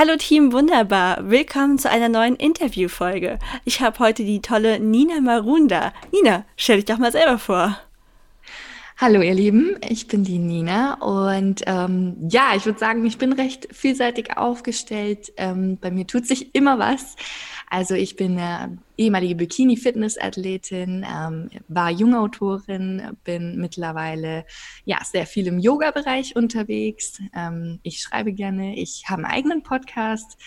Hallo Team Wunderbar, willkommen zu einer neuen Interviewfolge. Ich habe heute die tolle Nina Marunda. Nina, stell dich doch mal selber vor. Hallo ihr Lieben, ich bin die Nina und ähm, ja, ich würde sagen, ich bin recht vielseitig aufgestellt. Ähm, bei mir tut sich immer was. Also ich bin äh, ehemalige Bikini-Fitness-Athletin, ähm, war Jungautorin, bin mittlerweile ja sehr viel im Yoga-Bereich unterwegs. Ähm, ich schreibe gerne, ich habe einen eigenen Podcast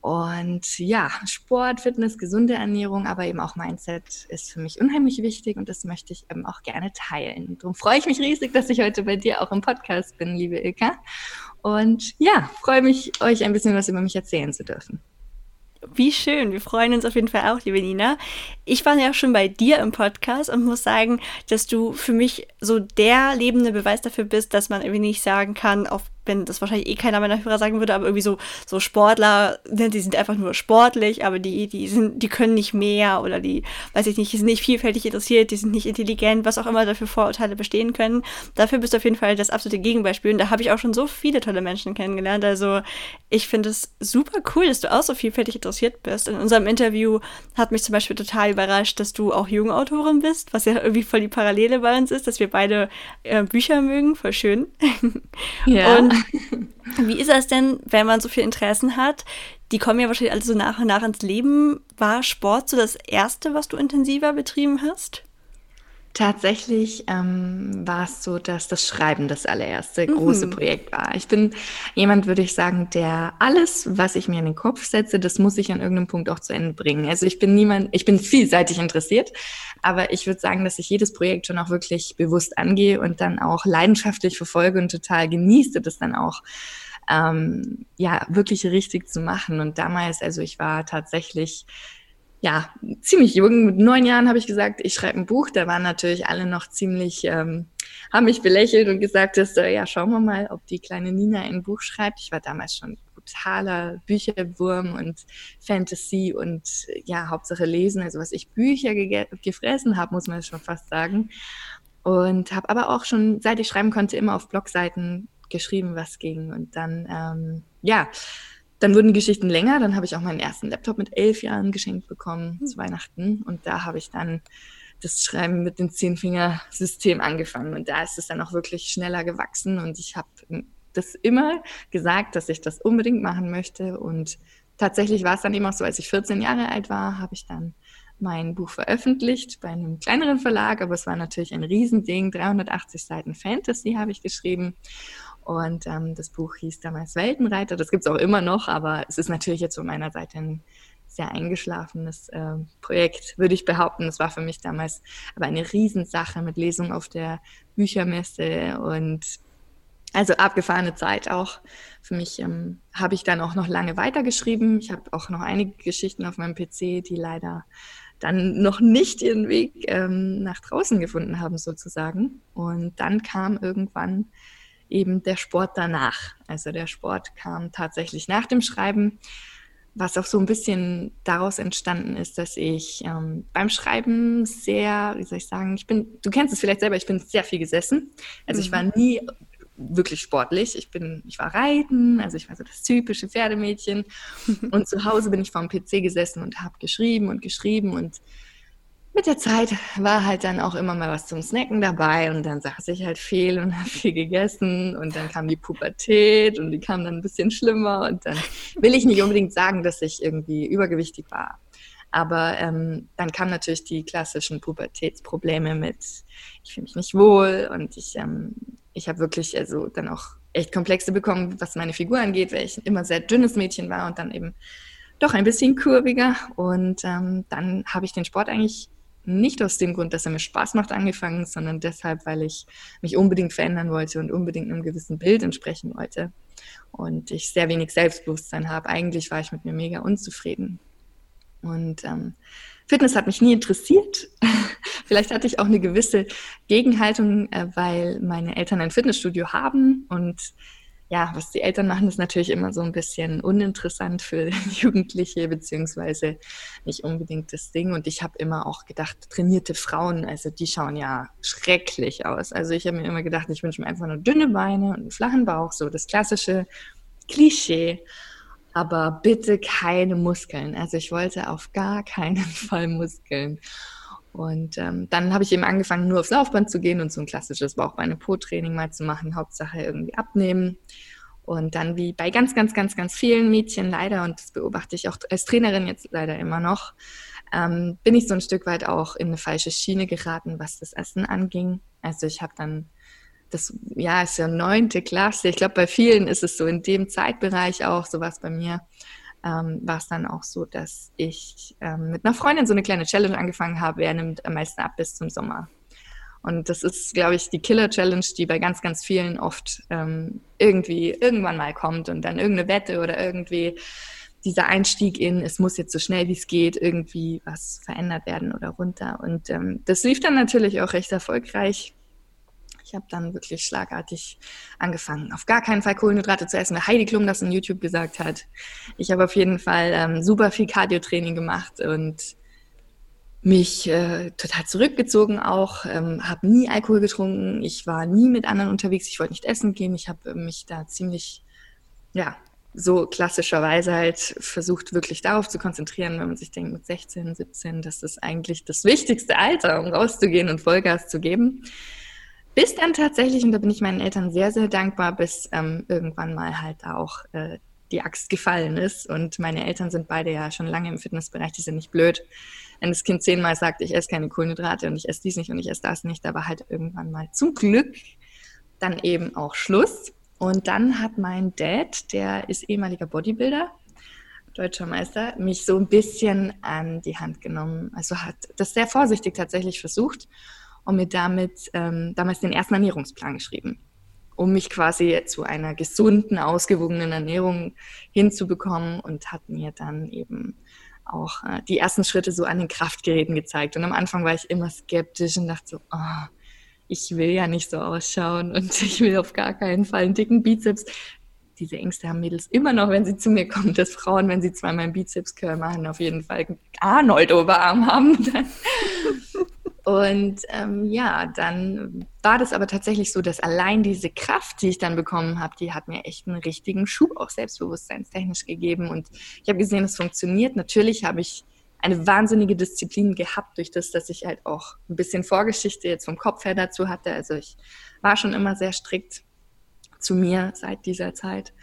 und ja, Sport, Fitness, gesunde Ernährung, aber eben auch Mindset ist für mich unheimlich wichtig und das möchte ich eben auch gerne teilen. Darum freue ich mich riesig, dass ich heute bei dir auch im Podcast bin, liebe Ilka. Und ja, freue mich, euch ein bisschen was über mich erzählen zu dürfen. Wie schön, wir freuen uns auf jeden Fall auch, liebe Nina. Ich war ja auch schon bei dir im Podcast und muss sagen, dass du für mich so der lebende Beweis dafür bist, dass man irgendwie nicht sagen kann, auf wenn das wahrscheinlich eh keiner meiner Hörer sagen würde, aber irgendwie so, so Sportler, ne, die sind einfach nur sportlich, aber die, die sind, die können nicht mehr oder die, weiß ich nicht, die sind nicht vielfältig interessiert, die sind nicht intelligent, was auch immer dafür Vorurteile bestehen können. Dafür bist du auf jeden Fall das absolute Gegenbeispiel. Und da habe ich auch schon so viele tolle Menschen kennengelernt. Also ich finde es super cool, dass du auch so vielfältig interessiert bist. In unserem Interview hat mich zum Beispiel total überrascht, dass du auch Jugendautorin bist, was ja irgendwie voll die Parallele bei uns ist, dass wir beide äh, Bücher mögen, voll schön. Ja. Und wie ist das denn, wenn man so viel Interessen hat? Die kommen ja wahrscheinlich alle so nach und nach ins Leben. War Sport so das Erste, was du intensiver betrieben hast? Tatsächlich ähm, war es so, dass das Schreiben das allererste mhm. große Projekt war. Ich bin jemand, würde ich sagen, der alles, was ich mir in den Kopf setze, das muss ich an irgendeinem Punkt auch zu Ende bringen. Also ich bin niemand, ich bin vielseitig interessiert, aber ich würde sagen, dass ich jedes Projekt schon auch wirklich bewusst angehe und dann auch leidenschaftlich verfolge und total genieße, das dann auch ähm, ja wirklich richtig zu machen. Und damals, also ich war tatsächlich ja, ziemlich jung. Mit neun Jahren habe ich gesagt, ich schreibe ein Buch. Da waren natürlich alle noch ziemlich, ähm, haben mich belächelt und gesagt, dass, äh, ja, schauen wir mal, ob die kleine Nina ein Buch schreibt. Ich war damals schon totaler Bücherwurm und Fantasy und ja, Hauptsache lesen. Also was ich Bücher gefressen habe, muss man schon fast sagen. Und habe aber auch schon, seit ich schreiben konnte, immer auf Blogseiten geschrieben, was ging. Und dann, ähm, ja, dann wurden Geschichten länger. Dann habe ich auch meinen ersten Laptop mit elf Jahren geschenkt bekommen mhm. zu Weihnachten. Und da habe ich dann das Schreiben mit dem Zehnfinger-System angefangen. Und da ist es dann auch wirklich schneller gewachsen. Und ich habe das immer gesagt, dass ich das unbedingt machen möchte. Und tatsächlich war es dann eben auch so, als ich 14 Jahre alt war, habe ich dann mein Buch veröffentlicht bei einem kleineren Verlag, aber es war natürlich ein Riesending. 380 Seiten Fantasy habe ich geschrieben. Und ähm, das Buch hieß damals Weltenreiter. Das gibt es auch immer noch, aber es ist natürlich jetzt von meiner Seite ein sehr eingeschlafenes äh, Projekt, würde ich behaupten. Es war für mich damals aber eine Riesensache mit Lesung auf der Büchermesse und also abgefahrene Zeit auch. Für mich ähm, habe ich dann auch noch lange weitergeschrieben. Ich habe auch noch einige Geschichten auf meinem PC, die leider dann noch nicht ihren Weg ähm, nach draußen gefunden haben, sozusagen. Und dann kam irgendwann eben der Sport danach. Also der Sport kam tatsächlich nach dem Schreiben, was auch so ein bisschen daraus entstanden ist, dass ich ähm, beim Schreiben sehr, wie soll ich sagen, ich bin, du kennst es vielleicht selber, ich bin sehr viel gesessen. Also mhm. ich war mhm. nie wirklich sportlich. Ich bin, ich war reiten, also ich war so das typische Pferdemädchen. und zu Hause bin ich vor dem PC gesessen und habe geschrieben und geschrieben und mit der Zeit war halt dann auch immer mal was zum Snacken dabei und dann saß ich halt viel und habe viel gegessen und dann kam die Pubertät und die kam dann ein bisschen schlimmer und dann will ich nicht unbedingt sagen, dass ich irgendwie übergewichtig war. Aber ähm, dann kamen natürlich die klassischen Pubertätsprobleme mit, ich fühle mich nicht wohl und ich, ähm, ich habe wirklich also dann auch echt Komplexe bekommen, was meine Figur angeht, weil ich immer sehr dünnes Mädchen war und dann eben doch ein bisschen kurviger. Und ähm, dann habe ich den Sport eigentlich nicht aus dem Grund, dass er mir Spaß macht, angefangen, sondern deshalb, weil ich mich unbedingt verändern wollte und unbedingt einem gewissen Bild entsprechen wollte. Und ich sehr wenig Selbstbewusstsein habe. Eigentlich war ich mit mir mega unzufrieden. Und ähm, Fitness hat mich nie interessiert. Vielleicht hatte ich auch eine gewisse Gegenhaltung, äh, weil meine Eltern ein Fitnessstudio haben und ja, was die Eltern machen, ist natürlich immer so ein bisschen uninteressant für Jugendliche, beziehungsweise nicht unbedingt das Ding. Und ich habe immer auch gedacht, trainierte Frauen, also die schauen ja schrecklich aus. Also ich habe mir immer gedacht, ich wünsche mir einfach nur dünne Beine und einen flachen Bauch, so das klassische Klischee aber bitte keine Muskeln. Also ich wollte auf gar keinen Fall Muskeln. Und ähm, dann habe ich eben angefangen, nur aufs Laufband zu gehen und so ein klassisches Bauchbeine-Po-Training mal zu machen, Hauptsache irgendwie abnehmen. Und dann wie bei ganz, ganz, ganz, ganz vielen Mädchen leider, und das beobachte ich auch als Trainerin jetzt leider immer noch, ähm, bin ich so ein Stück weit auch in eine falsche Schiene geraten, was das Essen anging. Also ich habe dann das ja ist ja neunte Klasse. Ich glaube, bei vielen ist es so in dem Zeitbereich auch, so was bei mir, ähm, war es dann auch so, dass ich ähm, mit einer Freundin so eine kleine Challenge angefangen habe, wer nimmt am meisten ab bis zum Sommer. Und das ist, glaube ich, die Killer-Challenge, die bei ganz, ganz vielen oft ähm, irgendwie irgendwann mal kommt und dann irgendeine Wette oder irgendwie dieser Einstieg in, es muss jetzt so schnell wie es geht, irgendwie was verändert werden oder runter. Und ähm, das lief dann natürlich auch recht erfolgreich. Ich habe dann wirklich schlagartig angefangen, auf gar keinen Fall Kohlenhydrate zu essen, weil Heidi Klum das in YouTube gesagt hat. Ich habe auf jeden Fall ähm, super viel Cardio-Training gemacht und mich äh, total zurückgezogen auch, ähm, habe nie Alkohol getrunken, ich war nie mit anderen unterwegs, ich wollte nicht essen gehen, ich habe mich da ziemlich, ja, so klassischerweise halt versucht, wirklich darauf zu konzentrieren, wenn man sich denkt, mit 16, 17, das ist eigentlich das wichtigste Alter, um rauszugehen und Vollgas zu geben. Bis dann tatsächlich, und da bin ich meinen Eltern sehr, sehr dankbar, bis ähm, irgendwann mal halt auch äh, die Axt gefallen ist. Und meine Eltern sind beide ja schon lange im Fitnessbereich, die sind nicht blöd. Wenn das Kind zehnmal sagt, ich esse keine Kohlenhydrate und ich esse dies nicht und ich esse das nicht, aber halt irgendwann mal zum Glück dann eben auch Schluss. Und dann hat mein Dad, der ist ehemaliger Bodybuilder, deutscher Meister, mich so ein bisschen an die Hand genommen. Also hat das sehr vorsichtig tatsächlich versucht und mir damit ähm, damals den ersten Ernährungsplan geschrieben, um mich quasi zu einer gesunden, ausgewogenen Ernährung hinzubekommen und hat mir dann eben auch äh, die ersten Schritte so an den Kraftgeräten gezeigt. Und am Anfang war ich immer skeptisch und dachte so, oh, ich will ja nicht so ausschauen und ich will auf gar keinen Fall einen dicken Bizeps. Diese Ängste haben Mädels immer noch, wenn sie zu mir kommen, dass Frauen, wenn sie zweimal einen Bizeps-Curl machen, auf jeden Fall Arnold-Oberarm haben. Und ähm, ja, dann war das aber tatsächlich so, dass allein diese Kraft, die ich dann bekommen habe, die hat mir echt einen richtigen Schub auch selbstbewusstseinstechnisch gegeben. Und ich habe gesehen, es funktioniert. Natürlich habe ich eine wahnsinnige Disziplin gehabt durch das, dass ich halt auch ein bisschen Vorgeschichte jetzt vom Kopf her dazu hatte. Also ich war schon immer sehr strikt zu mir seit dieser Zeit.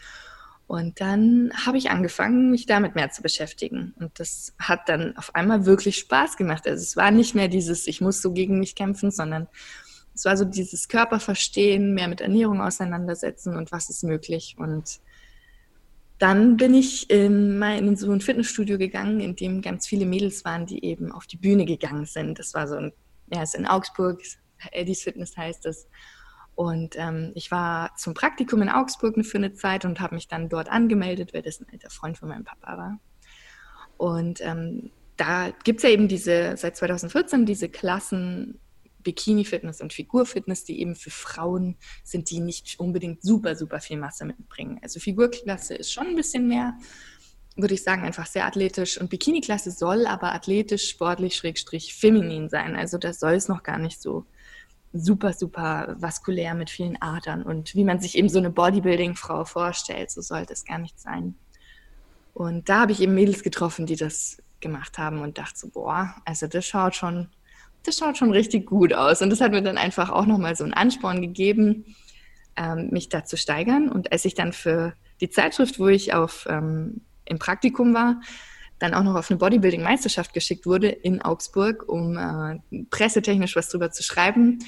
Und dann habe ich angefangen, mich damit mehr zu beschäftigen. Und das hat dann auf einmal wirklich Spaß gemacht. Also es war nicht mehr dieses, ich muss so gegen mich kämpfen, sondern es war so dieses Körperverstehen, mehr mit Ernährung auseinandersetzen und was ist möglich. Und dann bin ich in, mein, in so ein Fitnessstudio gegangen, in dem ganz viele Mädels waren, die eben auf die Bühne gegangen sind. Das war so ein, ja, ist in Augsburg, Eddies Fitness heißt es. Und ähm, ich war zum Praktikum in Augsburg für eine Zeit und habe mich dann dort angemeldet, weil das ein alter Freund von meinem Papa war. Und ähm, da gibt es ja eben diese, seit 2014 diese Klassen Bikini-Fitness und Figur-Fitness, die eben für Frauen sind, die nicht unbedingt super, super viel Masse mitbringen. Also Figurklasse ist schon ein bisschen mehr, würde ich sagen, einfach sehr athletisch. Und Bikini-Klasse soll aber athletisch, sportlich, schrägstrich, feminin sein. Also das soll es noch gar nicht so super, super vaskulär mit vielen Adern und wie man sich eben so eine Bodybuilding-Frau vorstellt, so sollte es gar nicht sein. Und da habe ich eben Mädels getroffen, die das gemacht haben und dachte so, boah, also das schaut schon das schaut schon richtig gut aus. Und das hat mir dann einfach auch nochmal so einen Ansporn gegeben, ähm, mich da zu steigern. Und als ich dann für die Zeitschrift, wo ich auf, ähm, im Praktikum war, dann auch noch auf eine Bodybuilding-Meisterschaft geschickt wurde in Augsburg, um äh, pressetechnisch was drüber zu schreiben.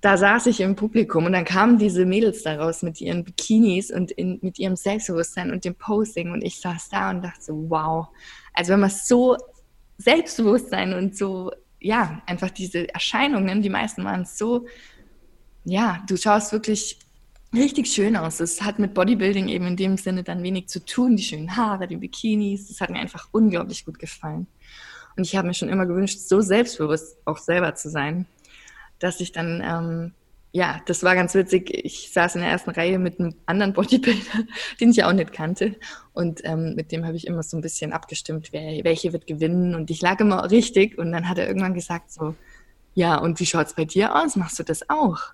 Da saß ich im Publikum und dann kamen diese Mädels daraus mit ihren Bikinis und in, mit ihrem Selbstbewusstsein und dem Posing und ich saß da und dachte so, wow. Also wenn man so Selbstbewusstsein und so, ja, einfach diese Erscheinungen, die meisten waren so, ja, du schaust wirklich richtig schön aus. Es hat mit Bodybuilding eben in dem Sinne dann wenig zu tun. Die schönen Haare, die Bikinis, das hat mir einfach unglaublich gut gefallen. Und ich habe mir schon immer gewünscht, so selbstbewusst auch selber zu sein, dass ich dann, ähm, ja, das war ganz witzig. Ich saß in der ersten Reihe mit einem anderen Bodybuilder, den ich auch nicht kannte. Und ähm, mit dem habe ich immer so ein bisschen abgestimmt, wer, welche wird gewinnen. Und ich lag immer richtig. Und dann hat er irgendwann gesagt so, ja, und wie schaut's bei dir aus? Machst du das auch?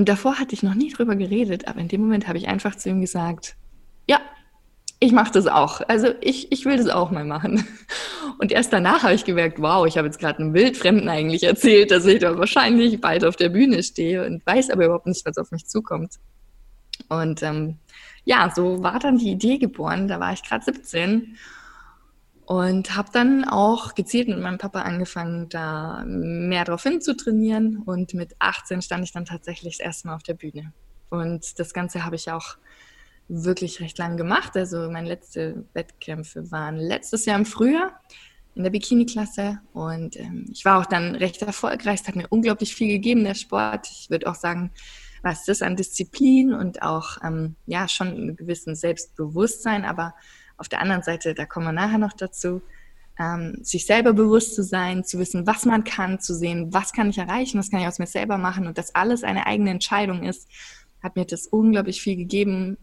Und davor hatte ich noch nie drüber geredet, aber in dem Moment habe ich einfach zu ihm gesagt, ja, ich mache das auch. Also ich, ich will das auch mal machen. Und erst danach habe ich gemerkt, wow, ich habe jetzt gerade einem Wildfremden eigentlich erzählt, dass ich da wahrscheinlich bald auf der Bühne stehe und weiß aber überhaupt nicht, was auf mich zukommt. Und ähm, ja, so war dann die Idee geboren. Da war ich gerade 17 und habe dann auch gezielt mit meinem Papa angefangen, da mehr drauf hin zu trainieren. Und mit 18 stand ich dann tatsächlich das erste Mal auf der Bühne. Und das Ganze habe ich auch wirklich recht lang gemacht. Also meine letzten Wettkämpfe waren letztes Jahr im Frühjahr in der Bikini-Klasse. Und ähm, ich war auch dann recht erfolgreich. Es hat mir unglaublich viel gegeben, der Sport. Ich würde auch sagen, was das an Disziplin und auch ähm, ja schon einen gewissen Selbstbewusstsein, aber auf der anderen Seite, da kommen wir nachher noch dazu, ähm, sich selber bewusst zu sein, zu wissen, was man kann, zu sehen, was kann ich erreichen, was kann ich aus mir selber machen und dass alles eine eigene Entscheidung ist, hat mir das unglaublich viel gegeben.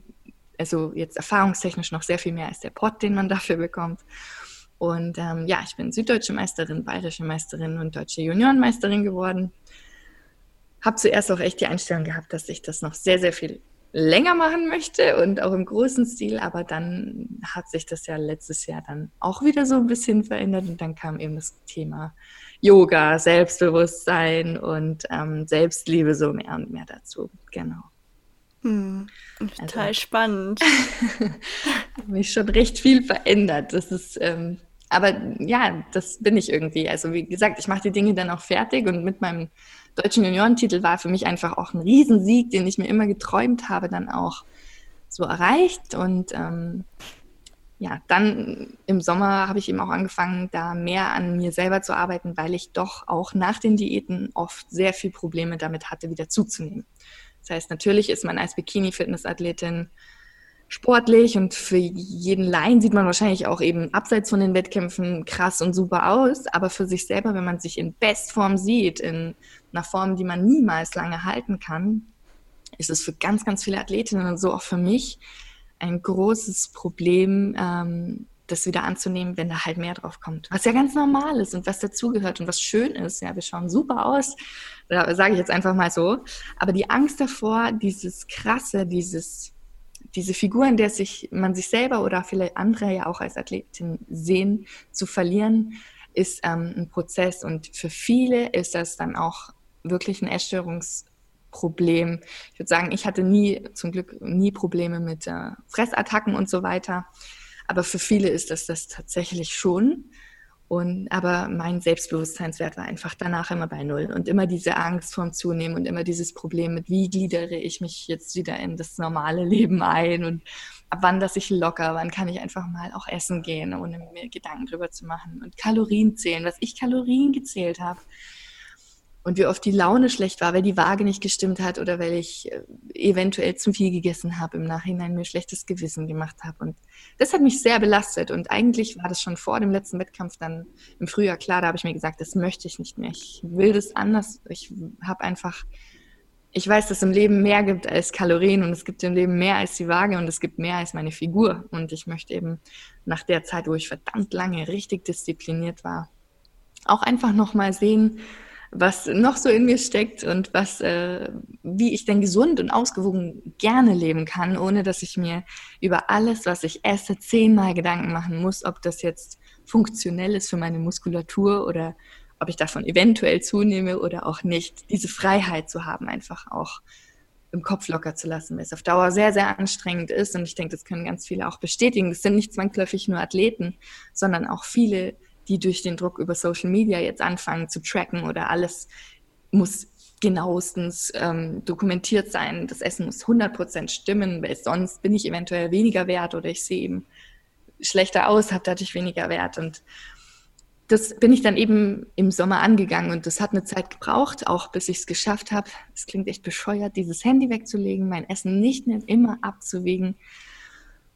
Also jetzt erfahrungstechnisch noch sehr viel mehr als der Pott, den man dafür bekommt. Und ähm, ja, ich bin süddeutsche Meisterin, bayerische Meisterin und deutsche Juniorenmeisterin geworden. Habe zuerst auch echt die Einstellung gehabt, dass ich das noch sehr, sehr viel länger machen möchte und auch im großen Stil, aber dann hat sich das ja letztes Jahr dann auch wieder so ein bisschen verändert und dann kam eben das Thema Yoga, Selbstbewusstsein und ähm, Selbstliebe so mehr und mehr dazu. Genau. Hm, total also, spannend. mich schon recht viel verändert. Das ist, ähm, aber ja, das bin ich irgendwie. Also wie gesagt, ich mache die Dinge dann auch fertig und mit meinem deutschen Juniorentitel war für mich einfach auch ein Riesensieg, den ich mir immer geträumt habe, dann auch so erreicht. Und ähm, ja, dann im Sommer habe ich eben auch angefangen, da mehr an mir selber zu arbeiten, weil ich doch auch nach den Diäten oft sehr viel Probleme damit hatte, wieder zuzunehmen. Das heißt, natürlich ist man als Bikini-Fitness-Athletin sportlich und für jeden Laien sieht man wahrscheinlich auch eben abseits von den Wettkämpfen krass und super aus, aber für sich selber, wenn man sich in Bestform sieht, in einer Form, die man niemals lange halten kann, ist es für ganz, ganz viele Athletinnen und so auch für mich ein großes Problem, ähm, das wieder anzunehmen, wenn da halt mehr drauf kommt. Was ja ganz normal ist und was dazugehört und was schön ist. Ja, wir schauen super aus, sage ich jetzt einfach mal so. Aber die Angst davor, dieses Krasse, dieses diese Figur, in der sich man sich selber oder vielleicht andere ja auch als Athletin sehen, zu verlieren, ist ähm, ein Prozess. Und für viele ist das dann auch wirklich ein Essstörungsproblem. Ich würde sagen, ich hatte nie, zum Glück nie Probleme mit äh, Fressattacken und so weiter. Aber für viele ist das das tatsächlich schon. Und, aber mein Selbstbewusstseinswert war einfach danach immer bei Null. Und immer diese Angst vorm Zunehmen und immer dieses Problem mit, wie gliedere ich mich jetzt wieder in das normale Leben ein und ab wann dass ich locker, wann kann ich einfach mal auch essen gehen, ohne mir Gedanken drüber zu machen und Kalorien zählen, was ich Kalorien gezählt habe und wie oft die Laune schlecht war, weil die Waage nicht gestimmt hat oder weil ich äh, eventuell zu viel gegessen habe, im Nachhinein mir schlechtes Gewissen gemacht habe. Und das hat mich sehr belastet. Und eigentlich war das schon vor dem letzten Wettkampf dann im Frühjahr klar, da habe ich mir gesagt, das möchte ich nicht mehr. Ich will das anders. Ich habe einfach, ich weiß, dass es im Leben mehr gibt als Kalorien und es gibt im Leben mehr als die Waage und es gibt mehr als meine Figur. Und ich möchte eben nach der Zeit, wo ich verdammt lange richtig diszipliniert war, auch einfach nochmal sehen, was noch so in mir steckt und was, äh, wie ich denn gesund und ausgewogen gerne leben kann, ohne dass ich mir über alles, was ich esse, zehnmal Gedanken machen muss, ob das jetzt funktionell ist für meine Muskulatur oder ob ich davon eventuell zunehme oder auch nicht, diese Freiheit zu haben, einfach auch im Kopf locker zu lassen, weil es auf Dauer sehr, sehr anstrengend ist. Und ich denke, das können ganz viele auch bestätigen. Das sind nicht zwangsläufig nur Athleten, sondern auch viele, die durch den Druck über Social Media jetzt anfangen zu tracken oder alles muss genauestens ähm, dokumentiert sein. Das Essen muss 100% stimmen, weil sonst bin ich eventuell weniger wert oder ich sehe eben schlechter aus, habe dadurch weniger Wert. Und das bin ich dann eben im Sommer angegangen und das hat eine Zeit gebraucht, auch bis ich es geschafft habe. Es klingt echt bescheuert, dieses Handy wegzulegen, mein Essen nicht mehr immer abzuwägen.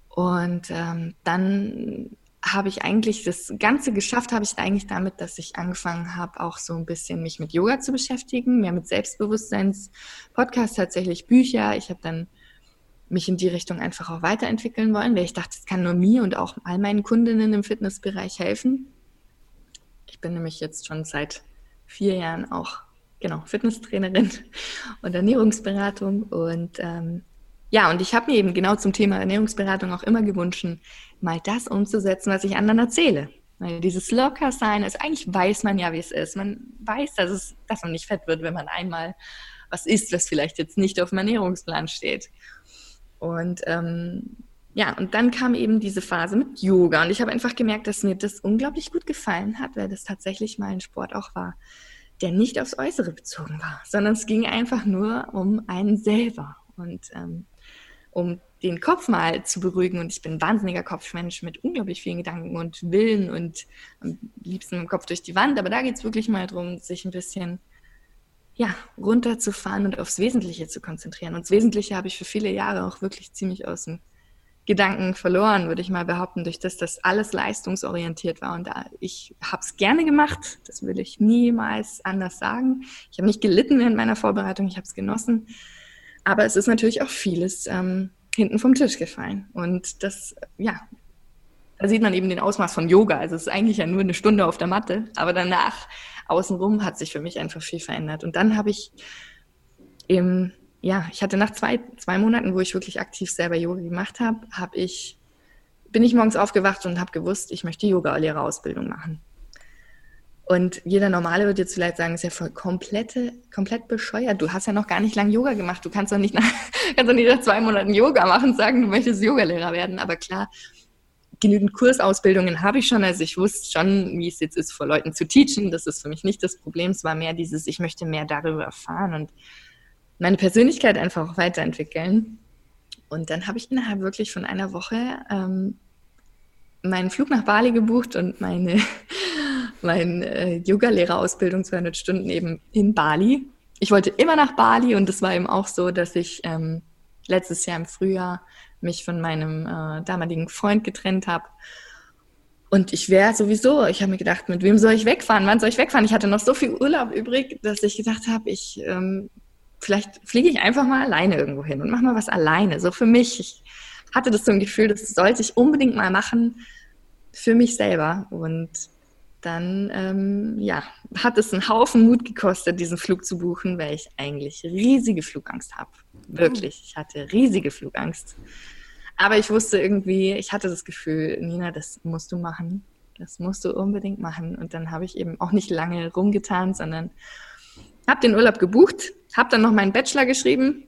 Und ähm, dann habe ich eigentlich das Ganze geschafft, habe ich eigentlich damit, dass ich angefangen habe, auch so ein bisschen mich mit Yoga zu beschäftigen, mehr mit Selbstbewusstseins-Podcasts, tatsächlich Bücher. Ich habe dann mich in die Richtung einfach auch weiterentwickeln wollen, weil ich dachte, es kann nur mir und auch all meinen Kundinnen im Fitnessbereich helfen. Ich bin nämlich jetzt schon seit vier Jahren auch genau Fitnesstrainerin und Ernährungsberatung und ähm, ja, und ich habe mir eben genau zum Thema Ernährungsberatung auch immer gewünscht, mal das umzusetzen, was ich anderen erzähle. Weil dieses Lockersein ist, eigentlich weiß man ja, wie es ist. Man weiß, dass, es, dass man nicht fett wird, wenn man einmal was isst, was vielleicht jetzt nicht auf dem Ernährungsplan steht. Und ähm, ja, und dann kam eben diese Phase mit Yoga und ich habe einfach gemerkt, dass mir das unglaublich gut gefallen hat, weil das tatsächlich mal ein Sport auch war, der nicht aufs Äußere bezogen war, sondern es ging einfach nur um einen selber und ähm, um den Kopf mal zu beruhigen. Und ich bin ein wahnsinniger Kopfmensch mit unglaublich vielen Gedanken und Willen und am liebsten im Kopf durch die Wand. Aber da geht es wirklich mal darum, sich ein bisschen ja, runterzufahren und aufs Wesentliche zu konzentrieren. Und das Wesentliche habe ich für viele Jahre auch wirklich ziemlich aus dem Gedanken verloren, würde ich mal behaupten, durch das das alles leistungsorientiert war. Und ich habe es gerne gemacht, das will ich niemals anders sagen. Ich habe nicht gelitten während meiner Vorbereitung, ich habe es genossen. Aber es ist natürlich auch vieles ähm, hinten vom Tisch gefallen. Und das, ja, da sieht man eben den Ausmaß von Yoga. Also es ist eigentlich ja nur eine Stunde auf der Matte, aber danach außenrum hat sich für mich einfach viel verändert. Und dann habe ich im ja, ich hatte nach zwei, zwei Monaten, wo ich wirklich aktiv selber Yoga gemacht habe, habe ich, bin ich morgens aufgewacht und habe gewusst, ich möchte Yoga-Lehrerausbildung machen. Und jeder Normale wird jetzt vielleicht sagen, ist ja voll komplette, komplett bescheuert. Du hast ja noch gar nicht lange Yoga gemacht. Du kannst doch nicht nach, kannst doch nicht nach zwei Monaten Yoga machen und sagen, du möchtest Yogalehrer werden. Aber klar, genügend Kursausbildungen habe ich schon. Also ich wusste schon, wie es jetzt ist, vor Leuten zu teachen. Das ist für mich nicht das Problem. Es war mehr dieses, ich möchte mehr darüber erfahren. Und meine Persönlichkeit einfach weiterentwickeln. Und dann habe ich innerhalb wirklich von einer Woche ähm, meinen Flug nach Bali gebucht und meine, meine äh, Yoga-Lehrerausbildung 200 Stunden eben in Bali. Ich wollte immer nach Bali und es war eben auch so, dass ich ähm, letztes Jahr im Frühjahr mich von meinem äh, damaligen Freund getrennt habe. Und ich wäre sowieso, ich habe mir gedacht, mit wem soll ich wegfahren? Wann soll ich wegfahren? Ich hatte noch so viel Urlaub übrig, dass ich gedacht habe, ich ähm, vielleicht fliege ich einfach mal alleine irgendwo hin und mache mal was alleine. So für mich. Ich hatte das so ein Gefühl, das sollte ich unbedingt mal machen für mich selber. Und dann, ähm, ja, hat es einen Haufen Mut gekostet, diesen Flug zu buchen, weil ich eigentlich riesige Flugangst habe. Wirklich. Ich hatte riesige Flugangst. Aber ich wusste irgendwie, ich hatte das Gefühl, Nina, das musst du machen. Das musst du unbedingt machen. Und dann habe ich eben auch nicht lange rumgetan, sondern habe den Urlaub gebucht, habe dann noch meinen Bachelor geschrieben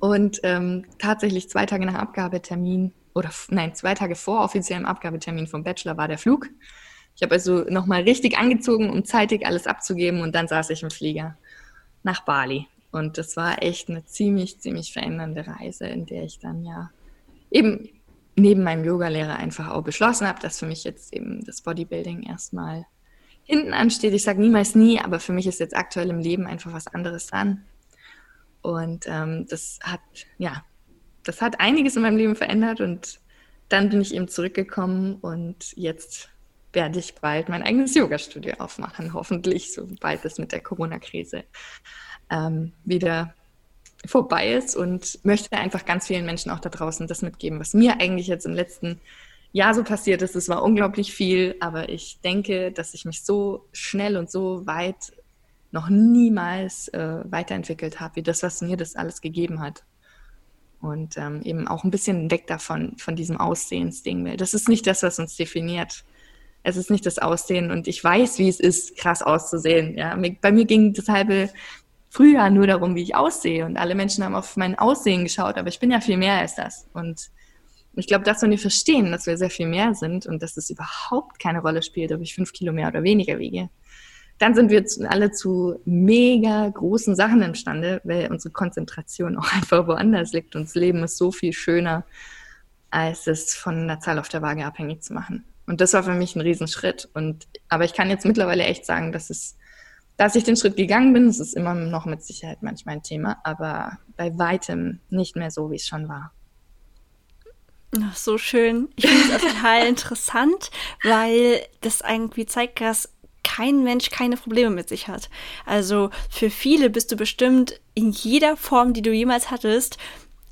und ähm, tatsächlich zwei Tage nach Abgabetermin oder nein, zwei Tage vor offiziellem Abgabetermin vom Bachelor war der Flug. Ich habe also nochmal richtig angezogen, um zeitig alles abzugeben und dann saß ich im Flieger nach Bali. Und das war echt eine ziemlich, ziemlich verändernde Reise, in der ich dann ja eben neben meinem Yogalehrer einfach auch beschlossen habe, dass für mich jetzt eben das Bodybuilding erstmal hinten ansteht. Ich sage niemals nie, aber für mich ist jetzt aktuell im Leben einfach was anderes dran. Und ähm, das hat, ja, das hat einiges in meinem Leben verändert und dann bin ich eben zurückgekommen und jetzt werde ich bald mein eigenes Yoga-Studio aufmachen, hoffentlich, sobald es mit der Corona-Krise ähm, wieder vorbei ist und möchte einfach ganz vielen Menschen auch da draußen das mitgeben, was mir eigentlich jetzt im letzten ja so passiert ist. Es war unglaublich viel, aber ich denke, dass ich mich so schnell und so weit noch niemals äh, weiterentwickelt habe, wie das, was mir das alles gegeben hat. Und ähm, eben auch ein bisschen weg davon, von diesem Aussehensding. Das ist nicht das, was uns definiert. Es ist nicht das Aussehen und ich weiß, wie es ist, krass auszusehen. Ja, bei mir ging das halbe Frühjahr nur darum, wie ich aussehe und alle Menschen haben auf mein Aussehen geschaut, aber ich bin ja viel mehr als das und ich glaube, das, wenn wir verstehen, dass wir sehr viel mehr sind und dass es überhaupt keine Rolle spielt, ob ich fünf Kilo mehr oder weniger wiege, dann sind wir alle zu mega großen Sachen imstande, weil unsere Konzentration auch einfach woanders liegt. Und das Leben ist so viel schöner, als es von der Zahl auf der Waage abhängig zu machen. Und das war für mich ein Riesenschritt. Und, aber ich kann jetzt mittlerweile echt sagen, dass es, dass ich den Schritt gegangen bin, das ist immer noch mit Sicherheit manchmal ein Thema, aber bei weitem nicht mehr so, wie es schon war. Ach, so schön. Ich finde es total interessant, weil das irgendwie zeigt, dass kein Mensch keine Probleme mit sich hat. Also für viele bist du bestimmt in jeder Form, die du jemals hattest,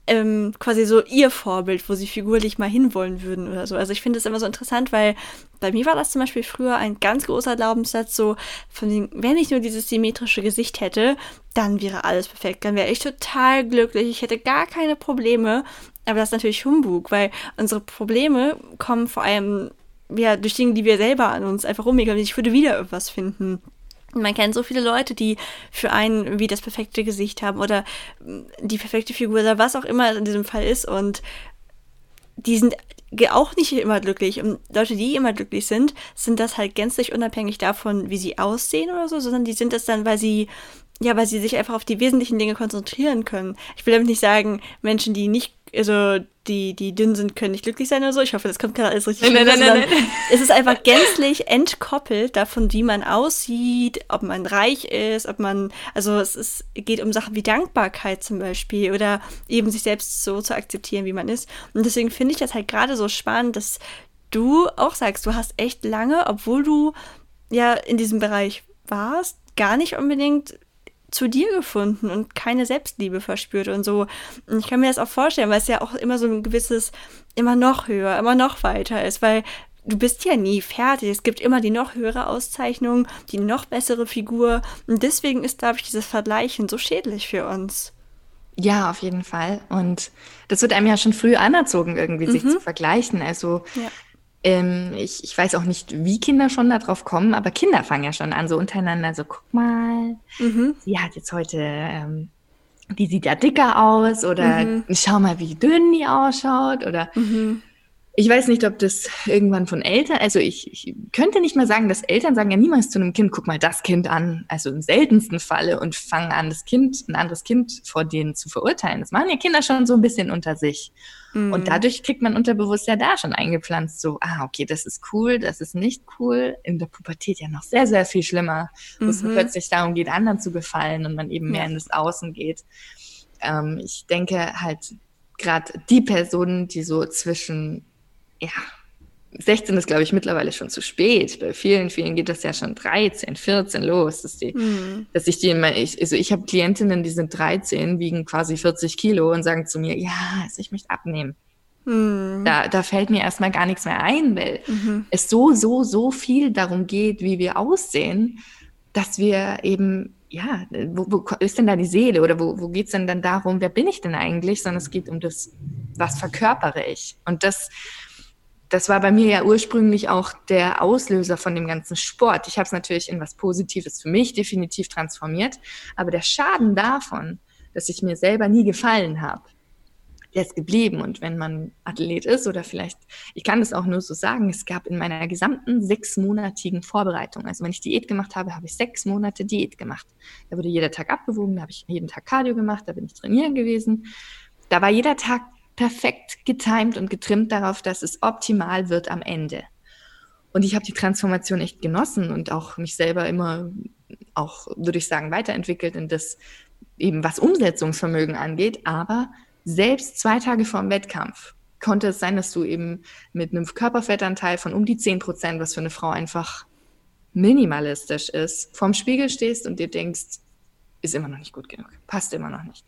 ähm, quasi so ihr Vorbild, wo sie figurlich mal hinwollen würden oder so. Also ich finde es immer so interessant, weil bei mir war das zum Beispiel früher ein ganz großer Glaubenssatz, so von dem, wenn ich nur dieses symmetrische Gesicht hätte, dann wäre alles perfekt, dann wäre ich total glücklich, ich hätte gar keine Probleme. Aber das ist natürlich Humbug, weil unsere Probleme kommen vor allem ja, durch Dinge, die wir selber an uns einfach umgehen. Ich würde wieder irgendwas finden. Man kennt so viele Leute, die für einen wie das perfekte Gesicht haben oder die perfekte Figur oder was auch immer in diesem Fall ist und die sind auch nicht immer glücklich. Und Leute, die immer glücklich sind, sind das halt gänzlich unabhängig davon, wie sie aussehen oder so, sondern die sind das dann, weil sie ja, weil sie sich einfach auf die wesentlichen Dinge konzentrieren können. Ich will damit nicht sagen, Menschen, die nicht, also die, die dünn sind, können nicht glücklich sein oder so. Ich hoffe, das kommt gerade alles richtig. Nein, nein, nein, nein, nein. Es ist einfach gänzlich entkoppelt davon, wie man aussieht, ob man reich ist, ob man, also es ist, geht um Sachen wie Dankbarkeit zum Beispiel oder eben sich selbst so zu akzeptieren, wie man ist. Und deswegen finde ich das halt gerade so spannend, dass du auch sagst, du hast echt lange, obwohl du ja in diesem Bereich warst, gar nicht unbedingt zu dir gefunden und keine Selbstliebe verspürt und so. Und ich kann mir das auch vorstellen, weil es ja auch immer so ein gewisses, immer noch höher, immer noch weiter ist, weil du bist ja nie fertig. Es gibt immer die noch höhere Auszeichnung, die noch bessere Figur. Und deswegen ist, glaube ich, dieses Vergleichen so schädlich für uns. Ja, auf jeden Fall. Und das wird einem ja schon früh anerzogen, irgendwie mhm. sich zu vergleichen. Also ja. Ähm, ich, ich weiß auch nicht, wie Kinder schon darauf kommen, aber Kinder fangen ja schon an, so untereinander, so guck mal, mhm. sie hat jetzt heute, ähm, die sieht ja dicker aus oder mhm. schau mal, wie dünn die ausschaut oder mhm ich weiß nicht, ob das irgendwann von Eltern, also ich, ich könnte nicht mal sagen, dass Eltern sagen ja niemals zu einem Kind, guck mal das Kind an, also im seltensten Falle und fangen an, das Kind, ein anderes Kind vor denen zu verurteilen. Das machen ja Kinder schon so ein bisschen unter sich. Mhm. Und dadurch kriegt man unterbewusst ja da schon eingepflanzt, so, ah, okay, das ist cool, das ist nicht cool. In der Pubertät ja noch sehr, sehr viel schlimmer, wo es mhm. plötzlich darum geht, anderen zu gefallen und man eben mehr in das Außen geht. Ähm, ich denke halt, gerade die Personen, die so zwischen ja, 16 ist, glaube ich, mittlerweile schon zu spät. Bei vielen, vielen geht das ja schon 13, 14 los, dass, die, mhm. dass ich die immer, ich, also ich habe Klientinnen, die sind 13, wiegen quasi 40 Kilo und sagen zu mir, ja, also ich möchte abnehmen. Mhm. Da, da fällt mir erstmal gar nichts mehr ein, weil mhm. es so, so, so viel darum geht, wie wir aussehen, dass wir eben, ja, wo, wo ist denn da die Seele oder wo, wo geht es denn dann darum, wer bin ich denn eigentlich, sondern es geht um das, was verkörpere ich. Und das, das war bei mir ja ursprünglich auch der Auslöser von dem ganzen Sport. Ich habe es natürlich in was Positives für mich definitiv transformiert, aber der Schaden davon, dass ich mir selber nie gefallen habe, der ist geblieben. Und wenn man Athlet ist oder vielleicht, ich kann das auch nur so sagen, es gab in meiner gesamten sechsmonatigen Vorbereitung, also wenn ich Diät gemacht habe, habe ich sechs Monate Diät gemacht. Da wurde jeder Tag abgewogen, da habe ich jeden Tag Cardio gemacht, da bin ich trainieren gewesen. Da war jeder Tag perfekt getimt und getrimmt darauf, dass es optimal wird am Ende. Und ich habe die Transformation echt genossen und auch mich selber immer auch, würde ich sagen, weiterentwickelt in das eben was Umsetzungsvermögen angeht. Aber selbst zwei Tage vor dem Wettkampf konnte es sein, dass du eben mit einem Körperfettanteil von um die 10 Prozent, was für eine Frau einfach minimalistisch ist, vorm Spiegel stehst und dir denkst, ist immer noch nicht gut genug, passt immer noch nicht.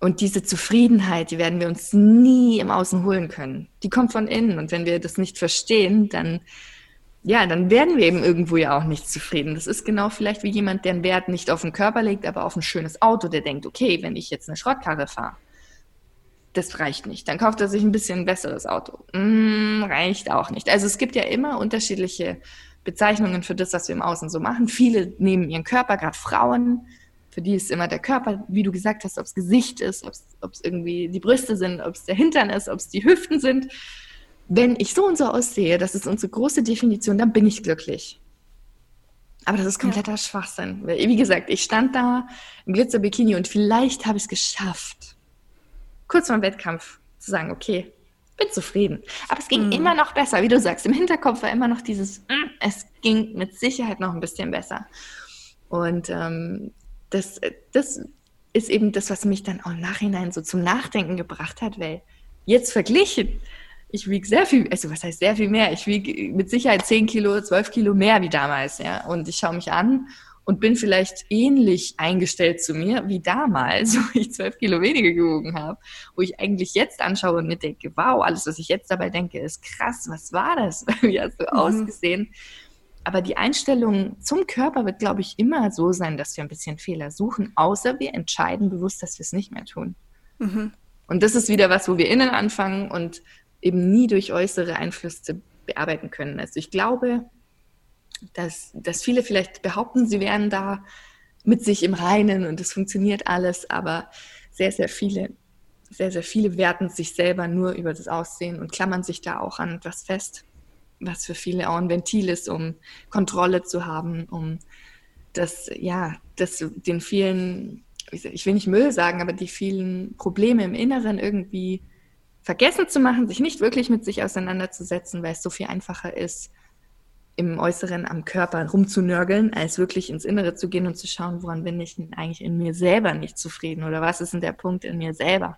Und diese Zufriedenheit, die werden wir uns nie im Außen holen können. Die kommt von innen. Und wenn wir das nicht verstehen, dann, ja, dann werden wir eben irgendwo ja auch nicht zufrieden. Das ist genau vielleicht wie jemand, der einen Wert nicht auf den Körper legt, aber auf ein schönes Auto, der denkt, okay, wenn ich jetzt eine Schrottkarre fahre, das reicht nicht. Dann kauft er sich ein bisschen ein besseres Auto. Mm, reicht auch nicht. Also es gibt ja immer unterschiedliche Bezeichnungen für das, was wir im Außen so machen. Viele nehmen ihren Körper, gerade Frauen, für die ist immer der Körper, wie du gesagt hast, ob es Gesicht ist, ob es irgendwie die Brüste sind, ob es der Hintern ist, ob es die Hüften sind. Wenn ich so und so aussehe, das ist unsere große Definition, dann bin ich glücklich. Aber das ist kompletter ja. Schwachsinn. Wie gesagt, ich stand da im Glitzerbikini und vielleicht habe ich es geschafft, kurz vor dem Wettkampf zu sagen, okay, bin zufrieden. Aber es ging mhm. immer noch besser, wie du sagst. Im Hinterkopf war immer noch dieses, mm, es ging mit Sicherheit noch ein bisschen besser. Und ähm, das, das ist eben das, was mich dann auch im Nachhinein so zum Nachdenken gebracht hat, weil jetzt verglichen, ich wiege sehr viel, also was heißt sehr viel mehr? Ich wiege mit Sicherheit 10 Kilo, 12 Kilo mehr wie damals, ja. Und ich schaue mich an und bin vielleicht ähnlich eingestellt zu mir wie damals, wo ich zwölf Kilo weniger gewogen habe, wo ich eigentlich jetzt anschaue und mir denke, wow, alles, was ich jetzt dabei denke, ist krass, was war das? Wie hast du mhm. ausgesehen? Aber die Einstellung zum Körper wird, glaube ich, immer so sein, dass wir ein bisschen Fehler suchen, außer wir entscheiden bewusst, dass wir es nicht mehr tun. Mhm. Und das ist wieder was, wo wir innen anfangen und eben nie durch äußere Einflüsse bearbeiten können. Also ich glaube, dass, dass viele vielleicht behaupten, sie wären da mit sich im Reinen und es funktioniert alles, aber sehr, sehr viele, sehr, sehr viele werten sich selber nur über das Aussehen und klammern sich da auch an etwas fest, was für viele auch ein Ventil ist, um Kontrolle zu haben, um das, ja, das den vielen, ich will nicht Müll sagen, aber die vielen Probleme im Inneren irgendwie vergessen zu machen, sich nicht wirklich mit sich auseinanderzusetzen, weil es so viel einfacher ist, im Äußeren am Körper rumzunörgeln, als wirklich ins Innere zu gehen und zu schauen, woran bin ich denn eigentlich in mir selber nicht zufrieden oder was ist denn der Punkt in mir selber?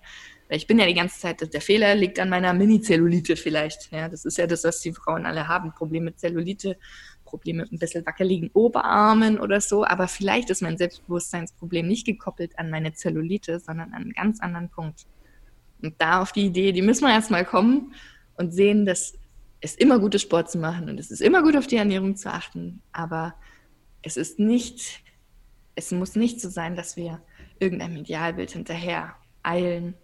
Weil ich bin ja die ganze Zeit, der Fehler liegt an meiner Mini-Zellulite vielleicht. Ja, das ist ja das, was die Frauen alle haben. Probleme mit Zellulite, Probleme mit ein bisschen wackeligen Oberarmen oder so. Aber vielleicht ist mein Selbstbewusstseinsproblem nicht gekoppelt an meine Zellulite, sondern an einen ganz anderen Punkt. Und da auf die Idee, die müssen wir erstmal kommen und sehen, dass es immer gut ist, Sport zu machen und es ist immer gut, auf die Ernährung zu achten. Aber es ist nicht, es muss nicht so sein, dass wir irgendeinem Idealbild hinterher eilen,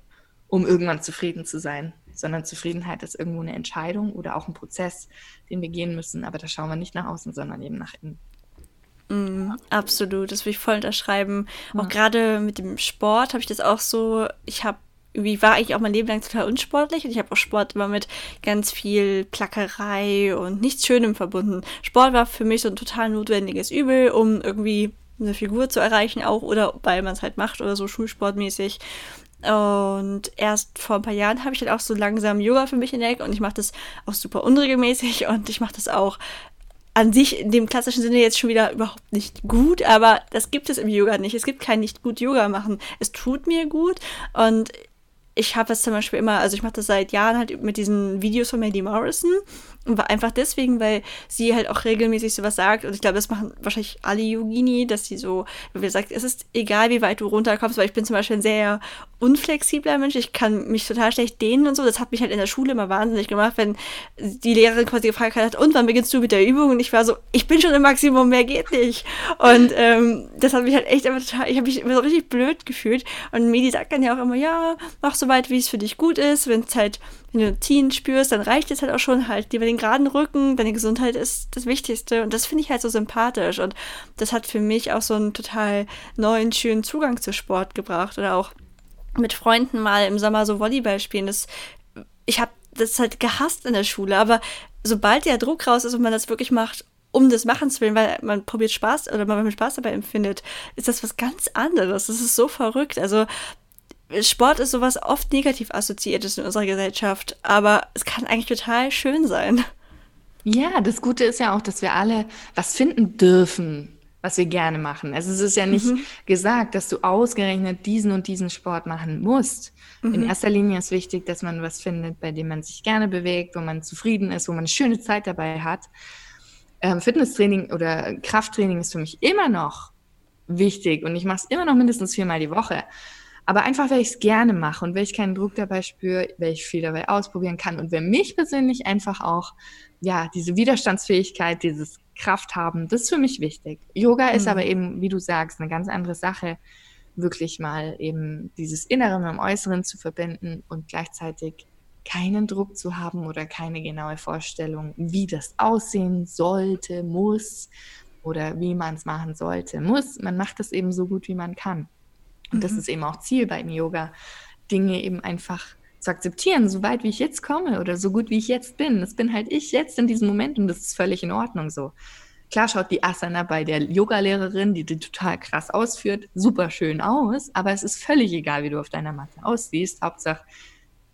um irgendwann zufrieden zu sein, sondern Zufriedenheit ist irgendwo eine Entscheidung oder auch ein Prozess, den wir gehen müssen. Aber da schauen wir nicht nach außen, sondern eben nach innen. Mm, absolut, das will ich voll unterschreiben. Ja. Auch gerade mit dem Sport habe ich das auch so, ich habe irgendwie war ich auch mein Leben lang total unsportlich und ich habe auch Sport immer mit ganz viel Plackerei und nichts Schönem verbunden. Sport war für mich so ein total notwendiges Übel, um irgendwie eine Figur zu erreichen auch oder weil man es halt macht oder so schulsportmäßig. Und erst vor ein paar Jahren habe ich halt auch so langsam Yoga für mich entdeckt und ich mache das auch super unregelmäßig und ich mache das auch an sich in dem klassischen Sinne jetzt schon wieder überhaupt nicht gut, aber das gibt es im Yoga nicht. Es gibt kein nicht gut Yoga machen. Es tut mir gut und ich habe das zum Beispiel immer, also ich mache das seit Jahren halt mit diesen Videos von Mandy Morrison einfach deswegen, weil sie halt auch regelmäßig sowas sagt. Und ich glaube, das machen wahrscheinlich alle Yogini, dass sie so, wie gesagt, es ist egal, wie weit du runterkommst, weil ich bin zum Beispiel ein sehr unflexibler Mensch. Ich kann mich total schlecht dehnen und so. Das hat mich halt in der Schule immer wahnsinnig gemacht, wenn die Lehrerin quasi gefragt hat, und wann beginnst du mit der Übung? Und ich war so, ich bin schon im Maximum, mehr geht nicht. Und ähm, das hat mich halt echt immer total, ich habe mich immer so richtig blöd gefühlt. Und Medi sagt dann ja auch immer, ja, mach so weit, wie es für dich gut ist. Wenn es halt wenn du Ziehen spürst, dann reicht es halt auch schon halt über den geraden Rücken. Deine Gesundheit ist das Wichtigste. Und das finde ich halt so sympathisch. Und das hat für mich auch so einen total neuen, schönen Zugang zu Sport gebracht. Oder auch mit Freunden mal im Sommer so Volleyball spielen. Das, ich habe das halt gehasst in der Schule. Aber sobald der Druck raus ist und man das wirklich macht, um des Machens willen, weil man probiert Spaß oder man Spaß dabei empfindet, ist das was ganz anderes. Das ist so verrückt. Also Sport ist sowas oft negativ assoziiertes in unserer Gesellschaft, aber es kann eigentlich total schön sein. Ja, das Gute ist ja auch, dass wir alle was finden dürfen, was wir gerne machen. Also es ist ja nicht mhm. gesagt, dass du ausgerechnet diesen und diesen Sport machen musst. Mhm. In erster Linie ist wichtig, dass man was findet, bei dem man sich gerne bewegt, wo man zufrieden ist, wo man eine schöne Zeit dabei hat. Ähm, Fitnesstraining oder Krafttraining ist für mich immer noch wichtig und ich mache es immer noch mindestens viermal die Woche. Aber einfach, weil ich es gerne mache und weil ich keinen Druck dabei spüre, weil ich viel dabei ausprobieren kann und weil mich persönlich einfach auch, ja, diese Widerstandsfähigkeit, dieses Kraft haben, das ist für mich wichtig. Yoga mhm. ist aber eben, wie du sagst, eine ganz andere Sache. wirklich mal eben dieses Innere mit dem Äußeren zu verbinden und gleichzeitig keinen Druck zu haben oder keine genaue Vorstellung, wie das aussehen sollte, muss oder wie man es machen sollte, muss. Man macht es eben so gut, wie man kann. Und mhm. das ist eben auch Ziel beim Yoga, Dinge eben einfach zu akzeptieren, so weit wie ich jetzt komme oder so gut wie ich jetzt bin. Das bin halt ich jetzt in diesem Moment und das ist völlig in Ordnung so. Klar schaut die Asana bei der Yogalehrerin, die die total krass ausführt, super schön aus, aber es ist völlig egal, wie du auf deiner Matte aussiehst. Hauptsache,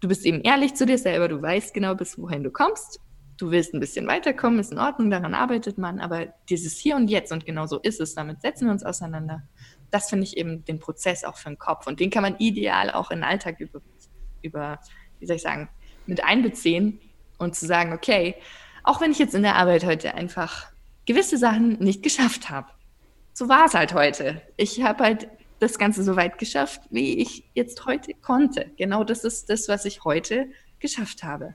du bist eben ehrlich zu dir selber, du weißt genau, bis wohin du kommst. Du willst ein bisschen weiterkommen, ist in Ordnung, daran arbeitet man, aber dieses Hier und Jetzt und genau so ist es, damit setzen wir uns auseinander. Das finde ich eben den Prozess auch für den Kopf und den kann man ideal auch in den Alltag über, über wie soll ich sagen, mit einbeziehen und zu sagen, okay, auch wenn ich jetzt in der Arbeit heute einfach gewisse Sachen nicht geschafft habe. So war es halt heute. Ich habe halt das Ganze so weit geschafft, wie ich jetzt heute konnte. Genau das ist das, was ich heute geschafft habe.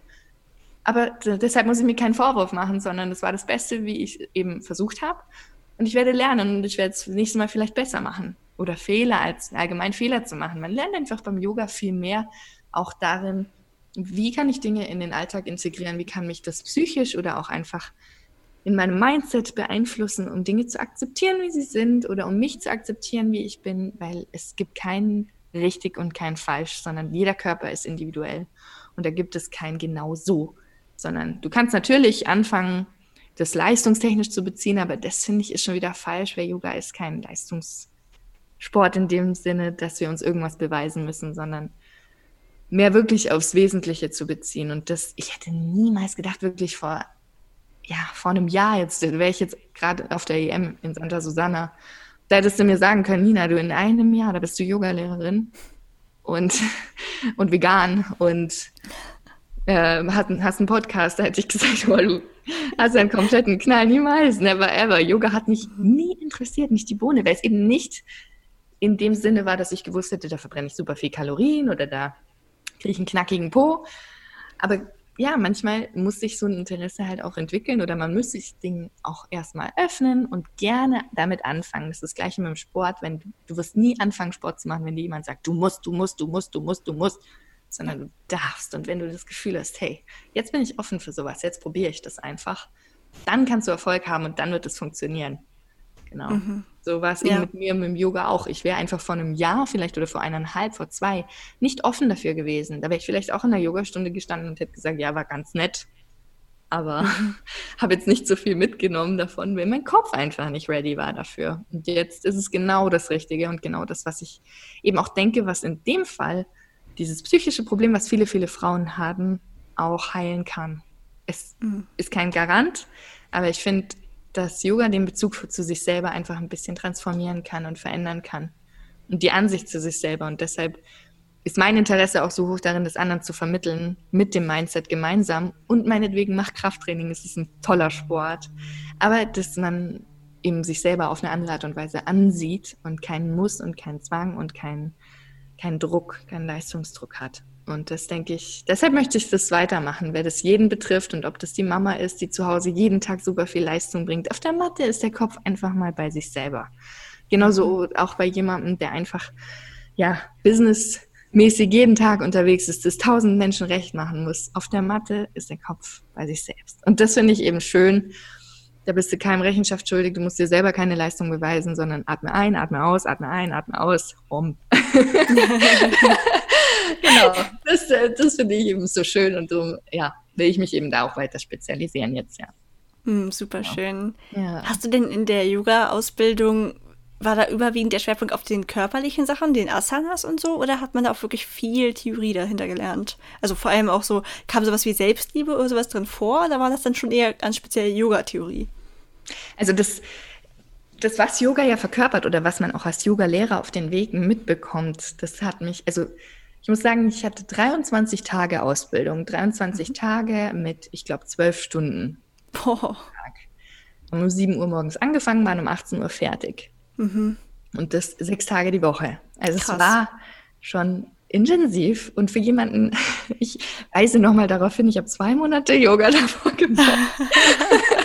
Aber deshalb muss ich mir keinen Vorwurf machen, sondern das war das Beste, wie ich eben versucht habe. Und ich werde lernen und ich werde es nächstes Mal vielleicht besser machen. Oder Fehler als allgemein Fehler zu machen. Man lernt einfach beim Yoga viel mehr auch darin, wie kann ich Dinge in den Alltag integrieren, wie kann mich das psychisch oder auch einfach in meinem Mindset beeinflussen, um Dinge zu akzeptieren, wie sie sind oder um mich zu akzeptieren, wie ich bin, weil es gibt kein richtig und kein falsch, sondern jeder Körper ist individuell und da gibt es kein genau so, sondern du kannst natürlich anfangen, das leistungstechnisch zu beziehen, aber das finde ich ist schon wieder falsch, weil Yoga ist kein Leistungssport in dem Sinne, dass wir uns irgendwas beweisen müssen, sondern mehr wirklich aufs Wesentliche zu beziehen. Und das, ich hätte niemals gedacht, wirklich vor ja, vor einem Jahr jetzt, wäre ich jetzt gerade auf der EM in Santa Susana, da hättest du mir sagen können, Nina, du in einem Jahr, da bist du Yogalehrerin und, und vegan und äh, hast, hast einen Podcast, da hätte ich gesagt, oh, du hast einen kompletten Knall, niemals, never ever. Yoga hat mich nie interessiert, nicht die Bohne, weil es eben nicht in dem Sinne war, dass ich gewusst hätte, da verbrenne ich super viel Kalorien oder da kriege ich einen knackigen Po. Aber ja, manchmal muss sich so ein Interesse halt auch entwickeln oder man muss sich Dinge auch erstmal öffnen und gerne damit anfangen. Das ist das Gleiche mit dem Sport. Wenn du, du wirst nie anfangen, Sport zu machen, wenn dir jemand sagt, du musst, du musst, du musst, du musst, du musst, sondern du darfst. Und wenn du das Gefühl hast, hey, jetzt bin ich offen für sowas, jetzt probiere ich das einfach, dann kannst du Erfolg haben und dann wird es funktionieren. Genau. Mhm. So war es ja. eben mit mir mit dem Yoga auch. Ich wäre einfach vor einem Jahr vielleicht oder vor eineinhalb, vor zwei nicht offen dafür gewesen. Da wäre ich vielleicht auch in der Yogastunde gestanden und hätte gesagt, ja, war ganz nett. Aber mhm. habe jetzt nicht so viel mitgenommen davon, weil mein Kopf einfach nicht ready war dafür. Und jetzt ist es genau das Richtige und genau das, was ich eben auch denke, was in dem Fall dieses psychische Problem, was viele, viele Frauen haben, auch heilen kann. Es mhm. ist kein Garant, aber ich finde, dass Yoga den Bezug zu sich selber einfach ein bisschen transformieren kann und verändern kann. Und die Ansicht zu sich selber. Und deshalb ist mein Interesse auch so hoch darin, das anderen zu vermitteln, mit dem Mindset gemeinsam. Und meinetwegen macht Krafttraining, es ist ein toller Sport. Aber dass man eben sich selber auf eine andere Art und Weise ansieht und keinen Muss und keinen Zwang und keinen kein Druck, keinen Leistungsdruck hat. Und das denke ich, deshalb möchte ich das weitermachen, wer das jeden betrifft und ob das die Mama ist, die zu Hause jeden Tag super viel Leistung bringt. Auf der Matte ist der Kopf einfach mal bei sich selber. Genauso auch bei jemandem, der einfach, ja, businessmäßig jeden Tag unterwegs ist, das tausend Menschen recht machen muss. Auf der Matte ist der Kopf bei sich selbst. Und das finde ich eben schön. Da bist du keinem Rechenschaft schuldig, du musst dir selber keine Leistung beweisen, sondern atme ein, atme aus, atme ein, atme aus, rum. genau, das, das finde ich eben so schön und so, ja, will ich mich eben da auch weiter spezialisieren jetzt, ja. Hm, super genau. schön. Ja. Hast du denn in der Yoga-Ausbildung, war da überwiegend der Schwerpunkt auf den körperlichen Sachen, den Asanas und so, oder hat man da auch wirklich viel Theorie dahinter gelernt? Also vor allem auch so, kam sowas wie Selbstliebe oder sowas drin vor, oder war das dann schon eher ganz spezielle Yoga-Theorie? Also das, das, was Yoga ja verkörpert oder was man auch als Yoga-Lehrer auf den Wegen mitbekommt, das hat mich, also ich muss sagen, ich hatte 23 Tage Ausbildung, 23 mhm. Tage mit, ich glaube, 12 Stunden. Boah. Um 7 Uhr morgens angefangen, waren um 18 Uhr fertig. Mhm. Und das sechs Tage die Woche. Also Krass. es war schon intensiv und für jemanden, ich weise nochmal darauf hin, ich habe zwei Monate Yoga davor gemacht.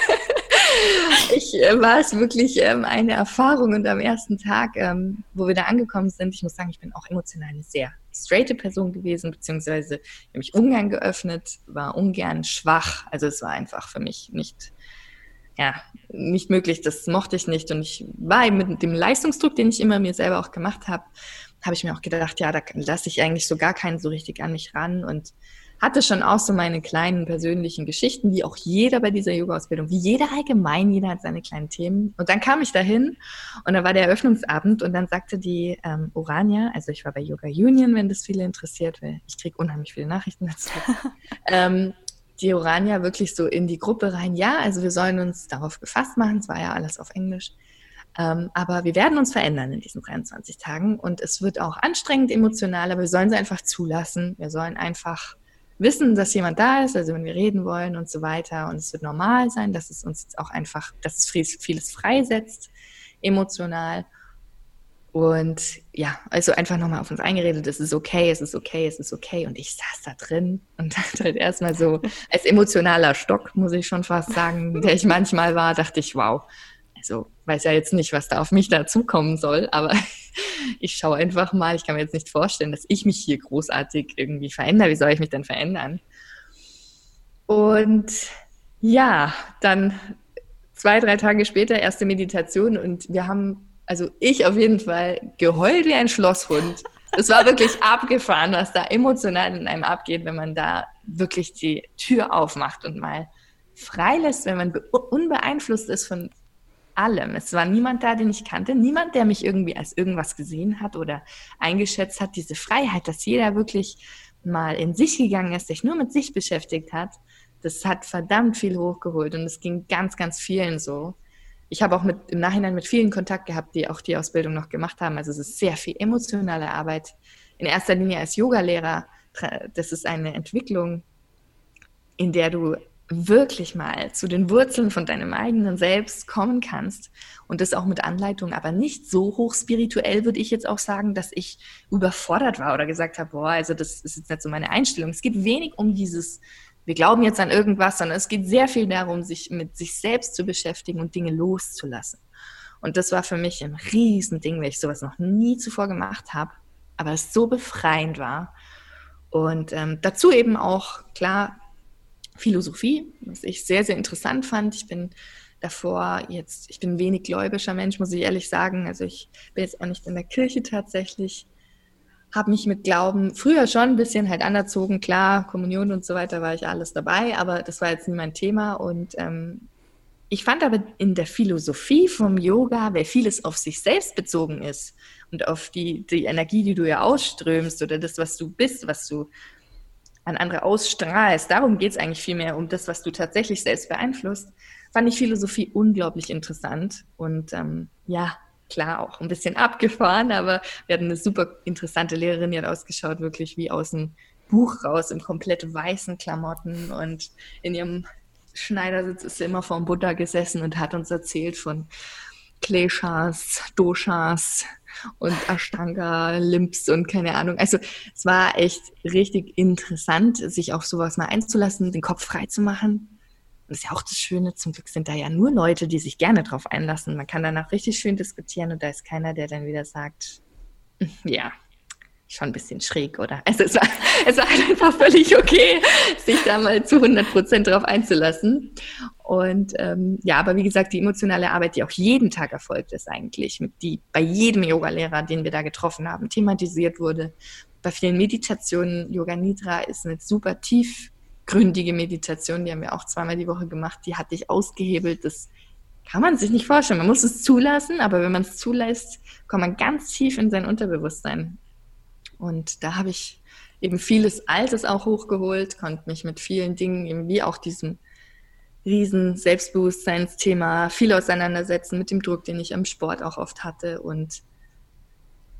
mich äh, war es wirklich ähm, eine Erfahrung und am ersten Tag, ähm, wo wir da angekommen sind, ich muss sagen, ich bin auch emotional eine sehr straighte Person gewesen, beziehungsweise ich habe mich ungern geöffnet, war ungern schwach. Also es war einfach für mich nicht, ja, nicht möglich. Das mochte ich nicht. Und ich war eben mit dem Leistungsdruck, den ich immer mir selber auch gemacht habe, habe ich mir auch gedacht, ja, da lasse ich eigentlich so gar keinen so richtig an mich ran und hatte schon auch so meine kleinen persönlichen Geschichten, wie auch jeder bei dieser Yoga-Ausbildung, wie jeder allgemein, jeder hat seine kleinen Themen. Und dann kam ich dahin und da war der Eröffnungsabend und dann sagte die ähm, Orania, also ich war bei Yoga Union, wenn das viele interessiert, weil ich kriege unheimlich viele Nachrichten dazu. ähm, die Orania wirklich so in die Gruppe rein, ja, also wir sollen uns darauf gefasst machen, es war ja alles auf Englisch. Ähm, aber wir werden uns verändern in diesen 23 Tagen und es wird auch anstrengend emotional, aber wir sollen sie einfach zulassen. Wir sollen einfach wissen, dass jemand da ist, also wenn wir reden wollen und so weiter. Und es wird normal sein, dass es uns jetzt auch einfach, dass es vieles freisetzt, emotional. Und ja, also einfach nochmal auf uns eingeredet, es ist okay, es ist okay, es ist okay. Und ich saß da drin und dachte halt erstmal so, als emotionaler Stock, muss ich schon fast sagen, der ich manchmal war, dachte ich, wow, also weiß ja jetzt nicht, was da auf mich dazukommen soll, aber ich schaue einfach mal. Ich kann mir jetzt nicht vorstellen, dass ich mich hier großartig irgendwie verändere. Wie soll ich mich denn verändern? Und ja, dann zwei, drei Tage später erste Meditation und wir haben, also ich auf jeden Fall, geheult wie ein Schlosshund. Es war wirklich abgefahren, was da emotional in einem abgeht, wenn man da wirklich die Tür aufmacht und mal freilässt, wenn man unbeeinflusst ist von allem. Es war niemand da, den ich kannte, niemand, der mich irgendwie als irgendwas gesehen hat oder eingeschätzt hat. Diese Freiheit, dass jeder wirklich mal in sich gegangen ist, sich nur mit sich beschäftigt hat, das hat verdammt viel hochgeholt und es ging ganz, ganz vielen so. Ich habe auch mit, im Nachhinein mit vielen Kontakt gehabt, die auch die Ausbildung noch gemacht haben. Also es ist sehr viel emotionale Arbeit. In erster Linie als Yogalehrer. Das ist eine Entwicklung, in der du wirklich mal zu den Wurzeln von deinem eigenen Selbst kommen kannst und das auch mit Anleitung, aber nicht so hoch spirituell, würde ich jetzt auch sagen, dass ich überfordert war oder gesagt habe, boah, also das ist jetzt nicht so meine Einstellung. Es geht wenig um dieses, wir glauben jetzt an irgendwas, sondern es geht sehr viel darum, sich mit sich selbst zu beschäftigen und Dinge loszulassen. Und das war für mich ein Riesending, weil ich sowas noch nie zuvor gemacht habe, aber es so befreiend war. Und ähm, dazu eben auch, klar, Philosophie, was ich sehr, sehr interessant fand. Ich bin davor jetzt, ich bin wenig gläubischer Mensch, muss ich ehrlich sagen. Also ich bin jetzt auch nicht in der Kirche tatsächlich, habe mich mit Glauben früher schon ein bisschen halt anerzogen. Klar, Kommunion und so weiter war ich alles dabei, aber das war jetzt nie mein Thema. Und ähm, ich fand aber in der Philosophie vom Yoga, weil vieles auf sich selbst bezogen ist und auf die, die Energie, die du ja ausströmst oder das, was du bist, was du an andere ausstrahlst. Darum geht es eigentlich vielmehr um das, was du tatsächlich selbst beeinflusst. Fand ich Philosophie unglaublich interessant und ähm, ja, klar auch ein bisschen abgefahren, aber wir hatten eine super interessante Lehrerin, die hat ausgeschaut, wirklich wie aus dem Buch raus, im komplett weißen Klamotten und in ihrem Schneidersitz ist sie immer vor dem Buddha gesessen und hat uns erzählt von Kleshas, Doshas, und Ashtanga, Limps und keine Ahnung. Also es war echt richtig interessant, sich auf sowas mal einzulassen, den Kopf frei zu machen. Das ist ja auch das Schöne, zum Glück sind da ja nur Leute, die sich gerne drauf einlassen. Man kann danach richtig schön diskutieren und da ist keiner, der dann wieder sagt, hm, ja, schon ein bisschen schräg, oder? Also es war, es war einfach völlig okay, sich da mal zu 100 Prozent drauf einzulassen. Und ähm, ja, aber wie gesagt, die emotionale Arbeit, die auch jeden Tag erfolgt ist eigentlich, die bei jedem Yogalehrer, den wir da getroffen haben, thematisiert wurde. Bei vielen Meditationen, Yoga Nidra ist eine super tiefgründige Meditation, die haben wir auch zweimal die Woche gemacht, die hatte ich ausgehebelt, das kann man sich nicht vorstellen. Man muss es zulassen, aber wenn man es zulässt, kommt man ganz tief in sein Unterbewusstsein. Und da habe ich eben vieles Altes auch hochgeholt, konnte mich mit vielen Dingen, eben wie auch diesem riesen Selbstbewusstseinsthema viel auseinandersetzen mit dem Druck, den ich am Sport auch oft hatte. Und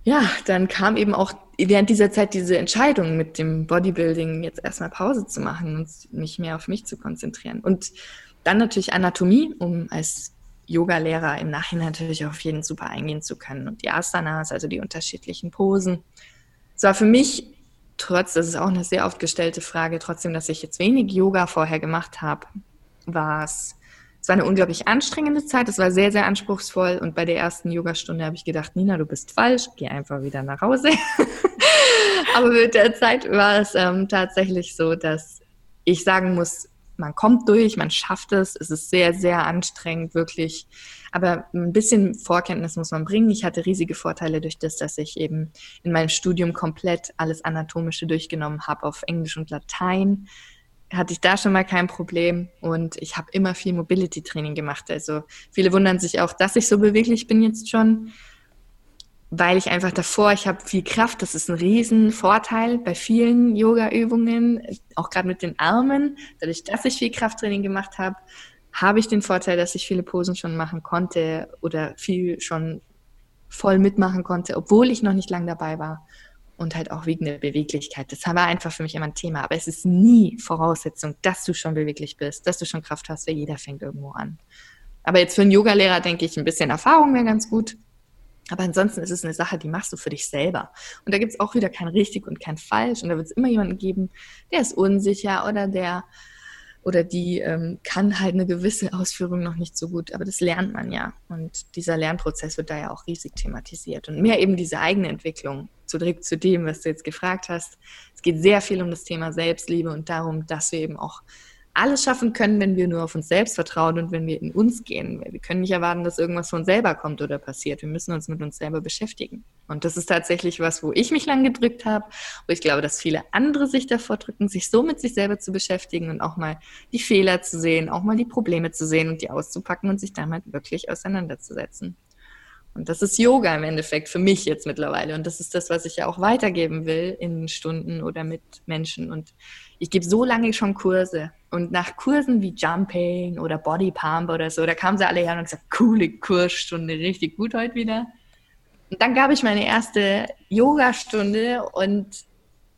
ja, dann kam eben auch während dieser Zeit diese Entscheidung mit dem Bodybuilding jetzt erstmal Pause zu machen und mich mehr auf mich zu konzentrieren. Und dann natürlich Anatomie, um als Yoga-Lehrer im Nachhinein natürlich auf jeden super eingehen zu können. Und die Asanas, also die unterschiedlichen Posen. Es war für mich, trotz, das ist auch eine sehr oft gestellte Frage, trotzdem, dass ich jetzt wenig Yoga vorher gemacht habe, war es es war eine unglaublich anstrengende Zeit, es war sehr, sehr anspruchsvoll und bei der ersten Yogastunde habe ich gedacht, Nina, du bist falsch, geh einfach wieder nach Hause. Aber mit der Zeit war es ähm, tatsächlich so, dass ich sagen muss, man kommt durch, man schafft es, es ist sehr, sehr anstrengend, wirklich. Aber ein bisschen Vorkenntnis muss man bringen. Ich hatte riesige Vorteile durch das, dass ich eben in meinem Studium komplett alles Anatomische durchgenommen habe auf Englisch und Latein hatte ich da schon mal kein Problem und ich habe immer viel Mobility-Training gemacht. Also viele wundern sich auch, dass ich so beweglich bin jetzt schon, weil ich einfach davor, ich habe viel Kraft, das ist ein Riesenvorteil bei vielen Yoga-Übungen, auch gerade mit den Armen. Dadurch, dass ich viel Krafttraining gemacht habe, habe ich den Vorteil, dass ich viele Posen schon machen konnte oder viel schon voll mitmachen konnte, obwohl ich noch nicht lang dabei war und halt auch wegen der Beweglichkeit. Das war einfach für mich immer ein Thema. Aber es ist nie Voraussetzung, dass du schon beweglich bist, dass du schon Kraft hast, weil jeder fängt irgendwo an. Aber jetzt für einen Yogalehrer denke ich, ein bisschen Erfahrung wäre ganz gut. Aber ansonsten ist es eine Sache, die machst du für dich selber. Und da gibt es auch wieder kein richtig und kein falsch. Und da wird es immer jemanden geben, der ist unsicher oder der oder die ähm, kann halt eine gewisse Ausführung noch nicht so gut, aber das lernt man ja. Und dieser Lernprozess wird da ja auch riesig thematisiert. Und mehr eben diese eigene Entwicklung, zurück zu dem, was du jetzt gefragt hast. Es geht sehr viel um das Thema Selbstliebe und darum, dass wir eben auch alles schaffen können, wenn wir nur auf uns selbst vertrauen und wenn wir in uns gehen. Wir können nicht erwarten, dass irgendwas von selber kommt oder passiert. Wir müssen uns mit uns selber beschäftigen. Und das ist tatsächlich was, wo ich mich lang gedrückt habe, wo ich glaube, dass viele andere sich davor drücken, sich so mit sich selber zu beschäftigen und auch mal die Fehler zu sehen, auch mal die Probleme zu sehen und die auszupacken und sich damit wirklich auseinanderzusetzen. Und das ist Yoga im Endeffekt für mich jetzt mittlerweile. Und das ist das, was ich ja auch weitergeben will in Stunden oder mit Menschen. Und ich gebe so lange schon Kurse. Und nach Kursen wie Jumping oder Body Pump oder so, da kamen sie alle her und haben gesagt, coole Kursstunde, richtig gut heute wieder. Und dann gab ich meine erste Yoga-Stunde und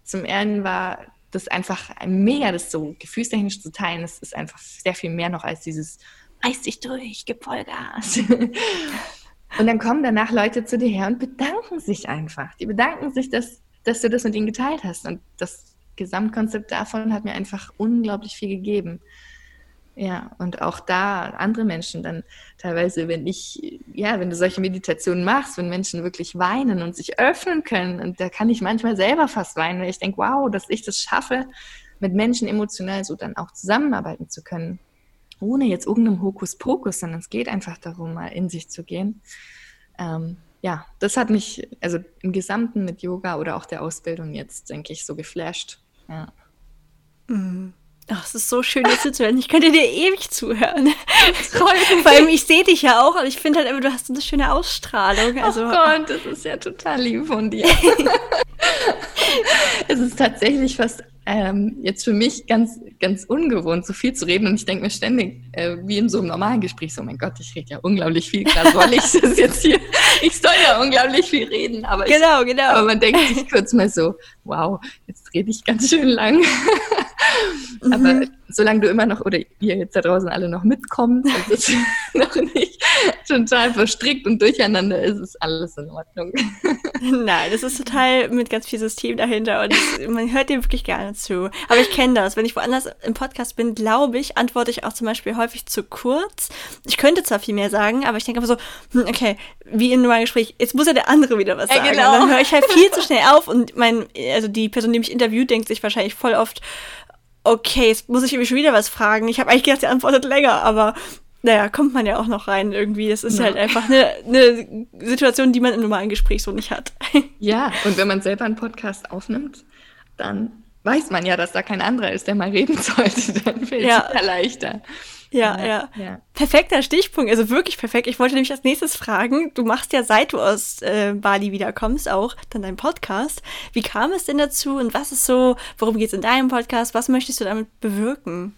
zum einen war das einfach mega, das so gefühlstechnisch zu teilen. Das ist einfach sehr viel mehr noch als dieses reiß dich durch, gib Vollgas. Und dann kommen danach Leute zu dir her und bedanken sich einfach. Die bedanken sich, dass, dass du das mit ihnen geteilt hast. Und das Gesamtkonzept davon hat mir einfach unglaublich viel gegeben. Ja, und auch da andere Menschen dann teilweise, wenn ich, ja, wenn du solche Meditationen machst, wenn Menschen wirklich weinen und sich öffnen können, und da kann ich manchmal selber fast weinen, weil ich denke, wow, dass ich das schaffe, mit Menschen emotional so dann auch zusammenarbeiten zu können ohne jetzt irgendeinem Hokuspokus, sondern es geht einfach darum, mal in sich zu gehen. Ähm, ja, das hat mich also im Gesamten mit Yoga oder auch der Ausbildung jetzt, denke ich, so geflasht. Ja. Mhm. Ach, es ist so schön, dir zuzuhören. Ich könnte dir ewig zuhören. Vor allem, ich sehe dich ja auch, aber ich finde halt immer, du hast so eine schöne Ausstrahlung. Also, oh Gott, das ist ja total lieb von dir. es ist tatsächlich fast ähm, jetzt für mich ganz, ganz ungewohnt, so viel zu reden. Und ich denke mir ständig, äh, wie in so einem normalen Gespräch, so, mein Gott, ich rede ja unglaublich viel. Klar soll ich das jetzt hier, ich soll ja unglaublich viel reden. Aber genau, ich, genau. Aber man denkt sich kurz mal so, wow, jetzt rede ich ganz schön lang. mhm. Solange du immer noch, oder ihr jetzt da draußen alle noch mitkommt, und es noch nicht total verstrickt und durcheinander ist, ist alles in Ordnung. Nein, das ist total mit ganz viel System dahinter und man hört dem wirklich gerne zu. Aber ich kenne das. Wenn ich woanders im Podcast bin, glaube ich, antworte ich auch zum Beispiel häufig zu kurz. Ich könnte zwar viel mehr sagen, aber ich denke aber so, hm, okay, wie in einem Gespräch, jetzt muss ja der andere wieder was sagen. Ja, genau. Und dann höre ich halt viel zu schnell auf und mein, also die Person, die mich interviewt, denkt sich wahrscheinlich voll oft, okay, jetzt muss ich irgendwie schon wieder was fragen. Ich habe eigentlich gedacht, sie antwortet länger, aber naja, kommt man ja auch noch rein irgendwie. Das ist ja. halt einfach eine, eine Situation, die man im normalen Gespräch so nicht hat. Ja, und wenn man selber einen Podcast aufnimmt, dann weiß man ja, dass da kein anderer ist, der mal reden sollte. Dann fällt es ja. leichter. Ja, ja, ja, Perfekter Stichpunkt, also wirklich perfekt. Ich wollte nämlich als nächstes fragen, du machst ja, seit du aus äh, Bali wiederkommst, auch dann deinen Podcast. Wie kam es denn dazu und was ist so, worum geht es in deinem Podcast? Was möchtest du damit bewirken?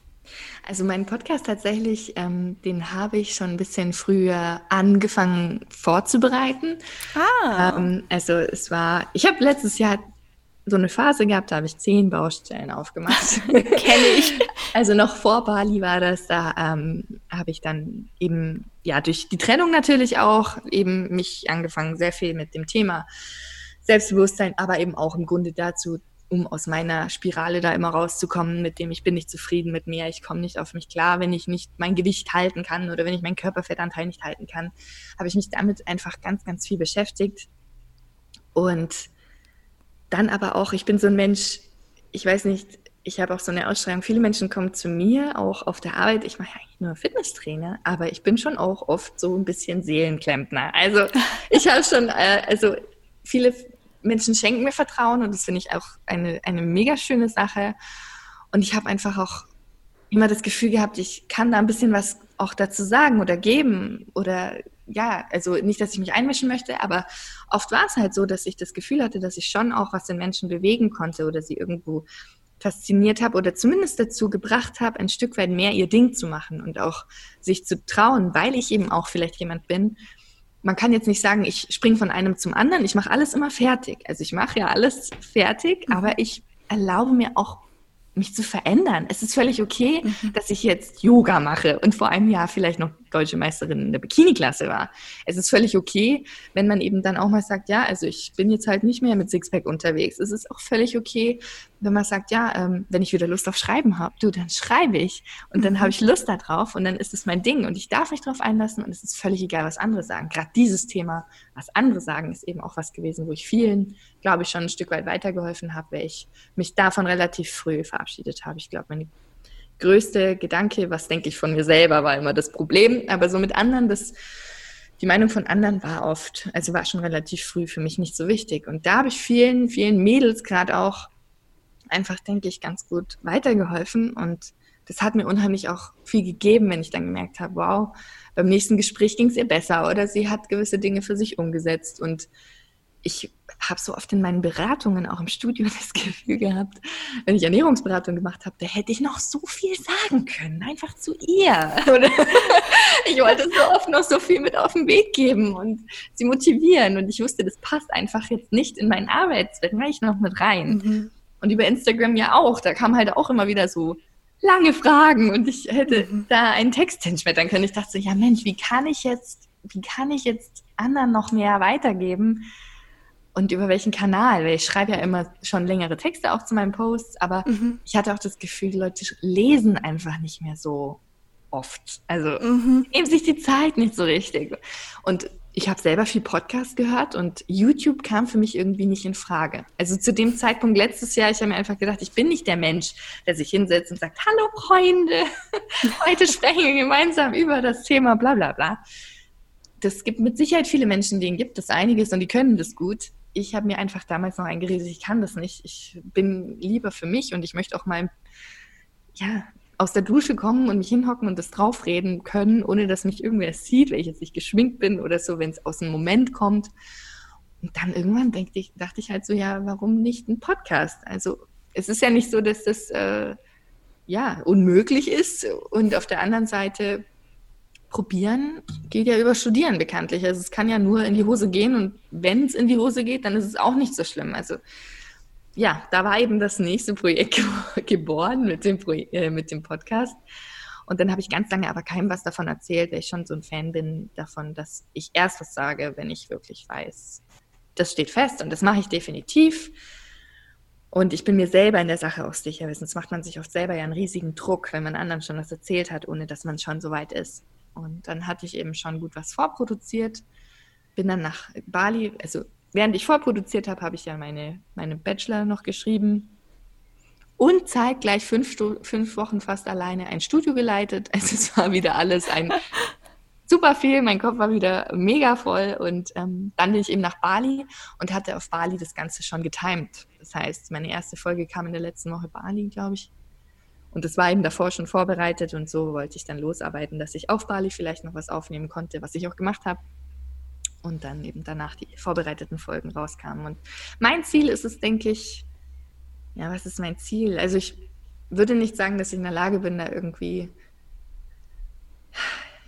Also meinen Podcast tatsächlich, ähm, den habe ich schon ein bisschen früher angefangen vorzubereiten. Ah. Ähm, also es war, ich habe letztes Jahr so eine Phase gehabt, da habe ich zehn Baustellen aufgemacht. Kenne ich. Also noch vor Bali war das, da ähm, habe ich dann eben, ja, durch die Trennung natürlich auch eben mich angefangen, sehr viel mit dem Thema Selbstbewusstsein, aber eben auch im Grunde dazu um aus meiner Spirale da immer rauszukommen, mit dem ich bin nicht zufrieden mit mir, ich komme nicht auf mich klar, wenn ich nicht mein Gewicht halten kann oder wenn ich meinen Körperfettanteil nicht halten kann, habe ich mich damit einfach ganz, ganz viel beschäftigt. Und dann aber auch, ich bin so ein Mensch, ich weiß nicht, ich habe auch so eine Ausschreibung, viele Menschen kommen zu mir, auch auf der Arbeit, ich mache eigentlich nur Fitnesstrainer, aber ich bin schon auch oft so ein bisschen Seelenklempner. Also ich habe schon, äh, also viele Menschen schenken mir Vertrauen und das finde ich auch eine, eine mega schöne Sache. Und ich habe einfach auch immer das Gefühl gehabt, ich kann da ein bisschen was auch dazu sagen oder geben oder ja, also nicht, dass ich mich einmischen möchte, aber oft war es halt so, dass ich das Gefühl hatte, dass ich schon auch was in Menschen bewegen konnte oder sie irgendwo fasziniert habe oder zumindest dazu gebracht habe, ein Stück weit mehr ihr Ding zu machen und auch sich zu trauen, weil ich eben auch vielleicht jemand bin, man kann jetzt nicht sagen, ich springe von einem zum anderen. Ich mache alles immer fertig. Also ich mache ja alles fertig, mhm. aber ich erlaube mir auch mich zu verändern. Es ist völlig okay, mhm. dass ich jetzt Yoga mache und vor einem Jahr vielleicht noch deutsche Meisterin in der Bikini-Klasse war. Es ist völlig okay, wenn man eben dann auch mal sagt, ja, also ich bin jetzt halt nicht mehr mit Sixpack unterwegs. Es ist auch völlig okay, wenn man sagt, ja, ähm, wenn ich wieder Lust auf Schreiben habe, du, dann schreibe ich und dann habe ich mhm. Lust darauf und dann ist es mein Ding und ich darf mich darauf einlassen und es ist völlig egal, was andere sagen. Gerade dieses Thema, was andere sagen, ist eben auch was gewesen, wo ich vielen, glaube ich, schon ein Stück weit weitergeholfen habe, weil ich mich davon relativ früh verabschiedet habe. Ich glaube, meine größte Gedanke, was denke ich von mir selber, war immer das Problem. Aber so mit anderen, das, die Meinung von anderen war oft, also war schon relativ früh für mich nicht so wichtig. Und da habe ich vielen, vielen Mädels gerade auch einfach, denke ich, ganz gut weitergeholfen. Und das hat mir unheimlich auch viel gegeben, wenn ich dann gemerkt habe, wow, beim nächsten Gespräch ging es ihr besser oder sie hat gewisse Dinge für sich umgesetzt. Und ich habe so oft in meinen Beratungen, auch im Studio, das Gefühl gehabt, wenn ich Ernährungsberatung gemacht habe, da hätte ich noch so viel sagen können, einfach zu ihr. ich wollte so oft noch so viel mit auf den Weg geben und sie motivieren. Und ich wusste, das passt einfach jetzt nicht in meinen Arbeitsbereich noch mit rein. Mhm. Und über Instagram ja auch. Da kam halt auch immer wieder so lange Fragen und ich hätte mhm. da einen Text hinschmettern können. Ich dachte so, ja Mensch, wie kann ich jetzt, wie kann ich jetzt anderen noch mehr weitergeben? Und über welchen Kanal, weil ich schreibe ja immer schon längere Texte auch zu meinen Posts, aber mhm. ich hatte auch das Gefühl, die Leute lesen einfach nicht mehr so oft. Also mhm. nehmen sich die Zeit nicht so richtig. Und ich habe selber viel Podcast gehört und YouTube kam für mich irgendwie nicht in Frage. Also zu dem Zeitpunkt letztes Jahr, ich habe mir einfach gedacht, ich bin nicht der Mensch, der sich hinsetzt und sagt, hallo Freunde, heute sprechen wir gemeinsam über das Thema bla bla bla. Das gibt mit Sicherheit viele Menschen, denen gibt es einiges und die können das gut ich habe mir einfach damals noch eingeredet, ich kann das nicht. Ich bin lieber für mich und ich möchte auch mal ja, aus der Dusche kommen und mich hinhocken und das draufreden können, ohne dass mich irgendwer sieht, weil ich jetzt nicht geschminkt bin oder so, wenn es aus dem Moment kommt. Und dann irgendwann ich, dachte ich halt so, ja, warum nicht ein Podcast? Also es ist ja nicht so, dass das äh, ja unmöglich ist. Und auf der anderen Seite probieren geht ja über Studieren bekanntlich. Also es kann ja nur in die Hose gehen und wenn es in die Hose geht, dann ist es auch nicht so schlimm. Also ja, da war eben das nächste Projekt geboren mit dem, Pro äh, mit dem Podcast. Und dann habe ich ganz lange aber keinem was davon erzählt, weil ich schon so ein Fan bin davon, dass ich erst was sage, wenn ich wirklich weiß. Das steht fest und das mache ich definitiv. Und ich bin mir selber in der Sache auch sicher, sonst macht man sich oft selber ja einen riesigen Druck, wenn man anderen schon was erzählt hat, ohne dass man schon so weit ist. Und dann hatte ich eben schon gut was vorproduziert, bin dann nach Bali, also während ich vorproduziert habe, habe ich ja meine, meine Bachelor noch geschrieben und zeitgleich fünf, fünf Wochen fast alleine ein Studio geleitet. Also es war wieder alles ein super viel, mein Kopf war wieder mega voll und ähm, dann bin ich eben nach Bali und hatte auf Bali das Ganze schon getimed. Das heißt, meine erste Folge kam in der letzten Woche Bali, glaube ich. Und das war eben davor schon vorbereitet und so wollte ich dann losarbeiten, dass ich auf Bali vielleicht noch was aufnehmen konnte, was ich auch gemacht habe. Und dann eben danach die vorbereiteten Folgen rauskamen. Und mein Ziel ist es, denke ich, ja, was ist mein Ziel? Also ich würde nicht sagen, dass ich in der Lage bin, da irgendwie,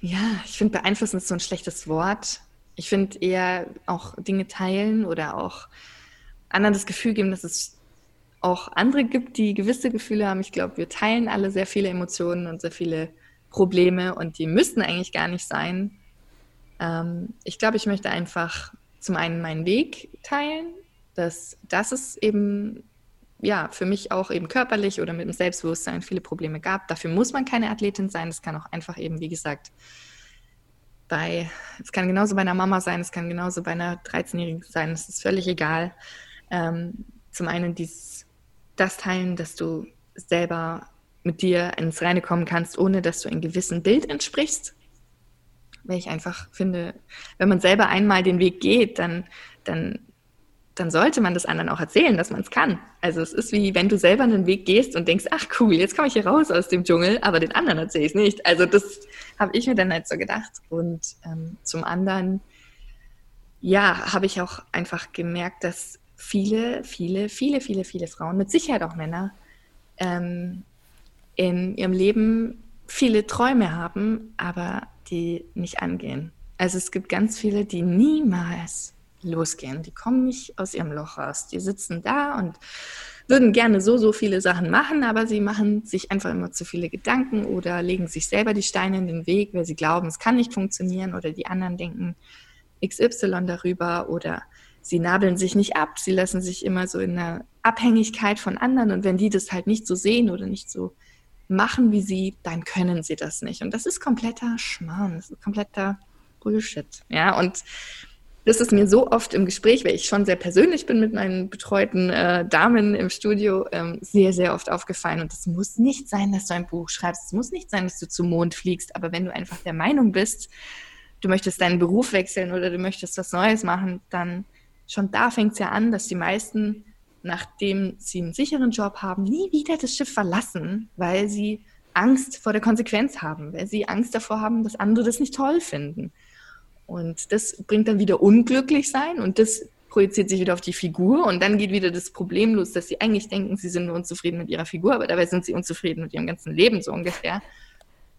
ja, ich finde beeinflussen ist so ein schlechtes Wort. Ich finde eher auch Dinge teilen oder auch anderen das Gefühl geben, dass es auch andere gibt, die gewisse Gefühle haben. Ich glaube, wir teilen alle sehr viele Emotionen und sehr viele Probleme und die müssten eigentlich gar nicht sein. Ähm, ich glaube, ich möchte einfach zum einen meinen Weg teilen, dass das ist eben ja, für mich auch eben körperlich oder mit dem Selbstbewusstsein viele Probleme gab. Dafür muss man keine Athletin sein. Das kann auch einfach eben, wie gesagt, bei, es kann genauso bei einer Mama sein, es kann genauso bei einer 13-Jährigen sein, es ist völlig egal. Ähm, zum einen dieses, das teilen, dass du selber mit dir ins Reine kommen kannst, ohne dass du einem gewissen Bild entsprichst. Weil ich einfach finde, wenn man selber einmal den Weg geht, dann, dann dann sollte man das anderen auch erzählen, dass man es kann. Also es ist wie, wenn du selber einen Weg gehst und denkst, ach cool, jetzt komme ich hier raus aus dem Dschungel, aber den anderen erzähle ich es nicht. Also das habe ich mir dann halt so gedacht. Und ähm, zum anderen, ja, habe ich auch einfach gemerkt, dass viele, viele, viele, viele, viele Frauen, mit Sicherheit auch Männer, ähm, in ihrem Leben viele Träume haben, aber die nicht angehen. Also es gibt ganz viele, die niemals losgehen. Die kommen nicht aus ihrem Loch raus. Die sitzen da und würden gerne so, so viele Sachen machen, aber sie machen sich einfach immer zu viele Gedanken oder legen sich selber die Steine in den Weg, weil sie glauben, es kann nicht funktionieren oder die anderen denken XY darüber oder sie nabeln sich nicht ab, sie lassen sich immer so in einer Abhängigkeit von anderen und wenn die das halt nicht so sehen oder nicht so machen wie sie, dann können sie das nicht. Und das ist kompletter Schmarrn, das ist kompletter Bullshit. Ja, und das ist mir so oft im Gespräch, weil ich schon sehr persönlich bin mit meinen betreuten äh, Damen im Studio, ähm, sehr, sehr oft aufgefallen. Und es muss nicht sein, dass du ein Buch schreibst. Es muss nicht sein, dass du zum Mond fliegst. Aber wenn du einfach der Meinung bist, du möchtest deinen Beruf wechseln oder du möchtest was Neues machen, dann schon da fängt es ja an, dass die meisten, nachdem sie einen sicheren Job haben, nie wieder das Schiff verlassen, weil sie Angst vor der Konsequenz haben, weil sie Angst davor haben, dass andere das nicht toll finden. Und das bringt dann wieder unglücklich sein und das projiziert sich wieder auf die Figur und dann geht wieder das Problem los, dass sie eigentlich denken, sie sind nur unzufrieden mit ihrer Figur, aber dabei sind sie unzufrieden mit ihrem ganzen Leben so ungefähr.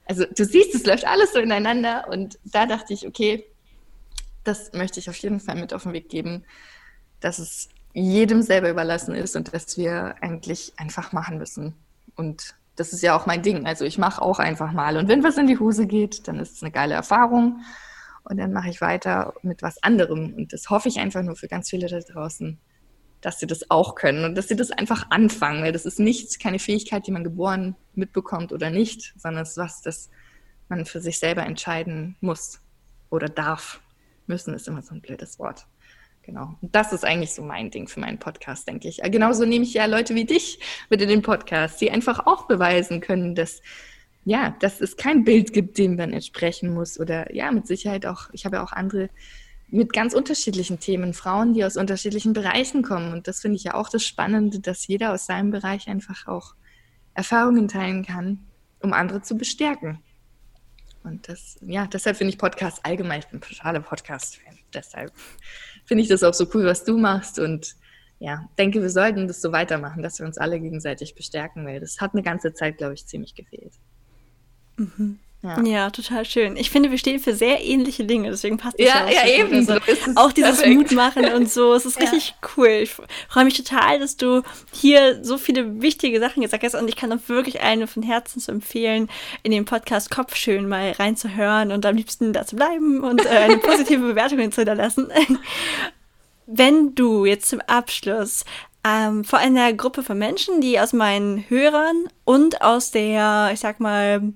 Also du siehst, es läuft alles so ineinander und da dachte ich, okay, das möchte ich auf jeden Fall mit auf den Weg geben, dass es jedem selber überlassen ist und dass wir eigentlich einfach machen müssen. Und das ist ja auch mein Ding. Also ich mache auch einfach mal. Und wenn was in die Hose geht, dann ist es eine geile Erfahrung. Und dann mache ich weiter mit was anderem. Und das hoffe ich einfach nur für ganz viele da draußen, dass sie das auch können und dass sie das einfach anfangen, weil das ist nicht keine Fähigkeit, die man geboren mitbekommt oder nicht, sondern es ist was, das man für sich selber entscheiden muss oder darf. Müssen ist immer so ein blödes Wort. Genau. Und das ist eigentlich so mein Ding für meinen Podcast, denke ich. Genauso nehme ich ja Leute wie dich mit in den Podcast, die einfach auch beweisen können, dass ja, dass es kein Bild gibt, dem man entsprechen muss. Oder ja, mit Sicherheit auch, ich habe ja auch andere mit ganz unterschiedlichen Themen, Frauen, die aus unterschiedlichen Bereichen kommen. Und das finde ich ja auch das Spannende, dass jeder aus seinem Bereich einfach auch Erfahrungen teilen kann, um andere zu bestärken. Und das, ja, deshalb finde ich Podcasts allgemein, ich bin totaler Podcast-Fan. Deshalb finde ich das auch so cool, was du machst. Und ja, denke, wir sollten das so weitermachen, dass wir uns alle gegenseitig bestärken, weil das hat eine ganze Zeit, glaube ich, ziemlich gefehlt. Mhm. Ja. ja. total schön. Ich finde, wir stehen für sehr ähnliche Dinge, deswegen passt das ja, ja, ja eben. Also, auch dieses perfekt. Mut machen und so. Es ist ja. richtig cool. Ich freue mich total, dass du hier so viele wichtige Sachen gesagt hast und ich kann auch wirklich allen von Herzen zu empfehlen, in den Podcast Kopfschön mal reinzuhören und am liebsten da zu bleiben und äh, eine positive Bewertung hinterlassen. Wenn du jetzt zum Abschluss ähm, vor einer Gruppe von Menschen, die aus meinen Hörern und aus der, ich sag mal,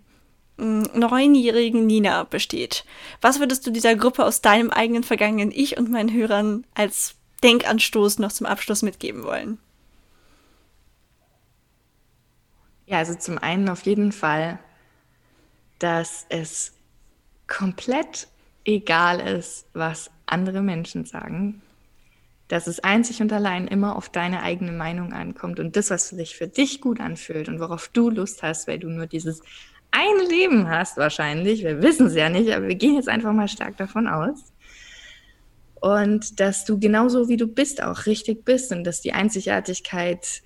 neunjährigen Nina besteht. Was würdest du dieser Gruppe aus deinem eigenen vergangenen Ich und meinen Hörern als Denkanstoß noch zum Abschluss mitgeben wollen? Ja, also zum einen auf jeden Fall, dass es komplett egal ist, was andere Menschen sagen, dass es einzig und allein immer auf deine eigene Meinung ankommt und das, was sich für dich gut anfühlt und worauf du Lust hast, weil du nur dieses ein Leben hast wahrscheinlich, wir wissen es ja nicht, aber wir gehen jetzt einfach mal stark davon aus. Und dass du genauso wie du bist auch richtig bist und dass die Einzigartigkeit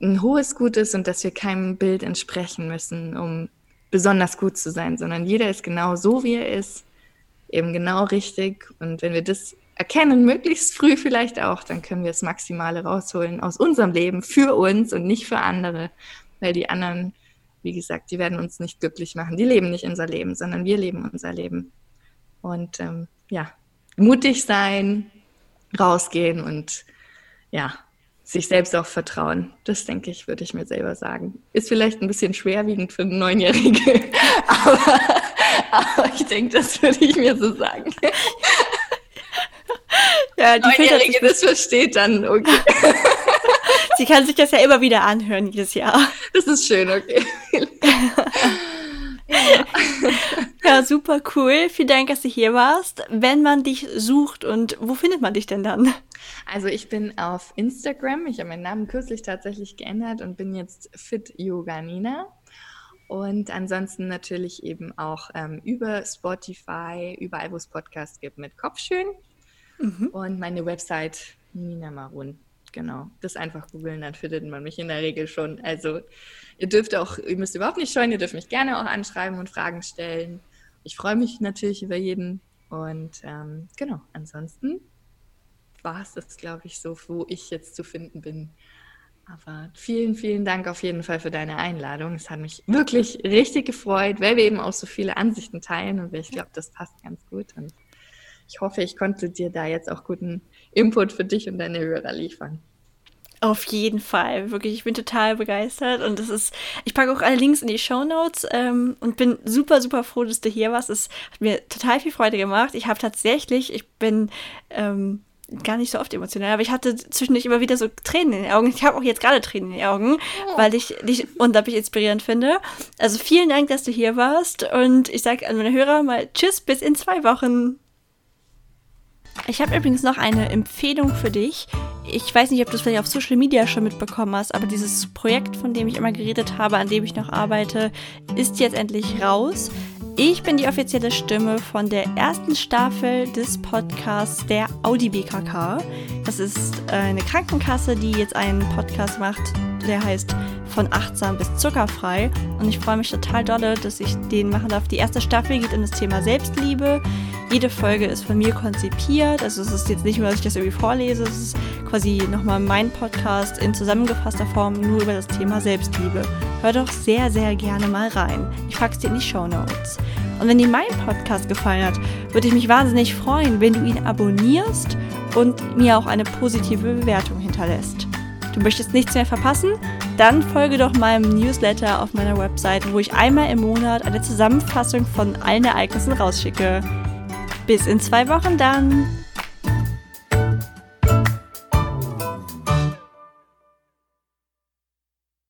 ein hohes Gut ist und dass wir keinem Bild entsprechen müssen, um besonders gut zu sein, sondern jeder ist genau so, wie er ist, eben genau richtig. Und wenn wir das erkennen, möglichst früh vielleicht auch, dann können wir das Maximale rausholen aus unserem Leben für uns und nicht für andere, weil die anderen wie gesagt, die werden uns nicht glücklich machen. Die leben nicht unser Leben, sondern wir leben unser Leben. Und ähm, ja, mutig sein, rausgehen und ja, sich selbst auch vertrauen. Das denke ich, würde ich mir selber sagen. Ist vielleicht ein bisschen schwerwiegend für Neunjährige, aber, aber ich denke, das würde ich mir so sagen. Ja, die Neunjährige das versteht dann, okay. Sie kann sich das ja immer wieder anhören jedes Jahr. Das ist schön, okay. ja. ja, super cool. Vielen Dank, dass du hier warst. Wenn man dich sucht und wo findet man dich denn dann? Also ich bin auf Instagram. Ich habe meinen Namen kürzlich tatsächlich geändert und bin jetzt Fit Yoga Nina. Und ansonsten natürlich eben auch ähm, über Spotify, überall, wo es Podcasts gibt, mit Kopfschön. Mhm. Und meine Website Nina Marun. Genau, das einfach googeln, dann findet man mich in der Regel schon. Also ihr dürft auch, ihr müsst überhaupt nicht scheuen, ihr dürft mich gerne auch anschreiben und Fragen stellen. Ich freue mich natürlich über jeden. Und ähm, genau, ansonsten war es das, glaube ich, so, wo ich jetzt zu finden bin. Aber vielen, vielen Dank auf jeden Fall für deine Einladung. Es hat mich wirklich richtig gefreut, weil wir eben auch so viele Ansichten teilen und ich glaube, das passt ganz gut. Und ich hoffe, ich konnte dir da jetzt auch guten Input für dich und deine Hörer liefern. Auf jeden Fall, wirklich, ich bin total begeistert und es ist, ich packe auch alle Links in die Show Notes ähm, und bin super, super froh, dass du hier warst. Es hat mir total viel Freude gemacht. Ich habe tatsächlich, ich bin ähm, gar nicht so oft emotional, aber ich hatte zwischendurch immer wieder so Tränen in den Augen. Ich habe auch jetzt gerade Tränen in den Augen, oh. weil ich dich unglaublich inspirierend finde. Also vielen Dank, dass du hier warst und ich sage an meine Hörer mal Tschüss, bis in zwei Wochen. Ich habe übrigens noch eine Empfehlung für dich. Ich weiß nicht, ob du es vielleicht auf Social Media schon mitbekommen hast, aber dieses Projekt, von dem ich immer geredet habe, an dem ich noch arbeite, ist jetzt endlich raus. Ich bin die offizielle Stimme von der ersten Staffel des Podcasts der Audi BKK. Das ist eine Krankenkasse, die jetzt einen Podcast macht, der heißt Von achtsam bis zuckerfrei. Und ich freue mich total dolle, dass ich den machen darf. Die erste Staffel geht um das Thema Selbstliebe. Jede Folge ist von mir konzipiert. Also es ist jetzt nicht nur, dass ich das irgendwie vorlese, es ist quasi nochmal mein Podcast in zusammengefasster Form nur über das Thema Selbstliebe. Hör doch sehr, sehr gerne mal rein. Ich pack's dir in die Show Notes. Und wenn dir mein Podcast gefallen hat, würde ich mich wahnsinnig freuen, wenn du ihn abonnierst und mir auch eine positive Bewertung hinterlässt. Du möchtest nichts mehr verpassen? Dann folge doch meinem Newsletter auf meiner Website, wo ich einmal im Monat eine Zusammenfassung von allen Ereignissen rausschicke. Bis in zwei Wochen dann!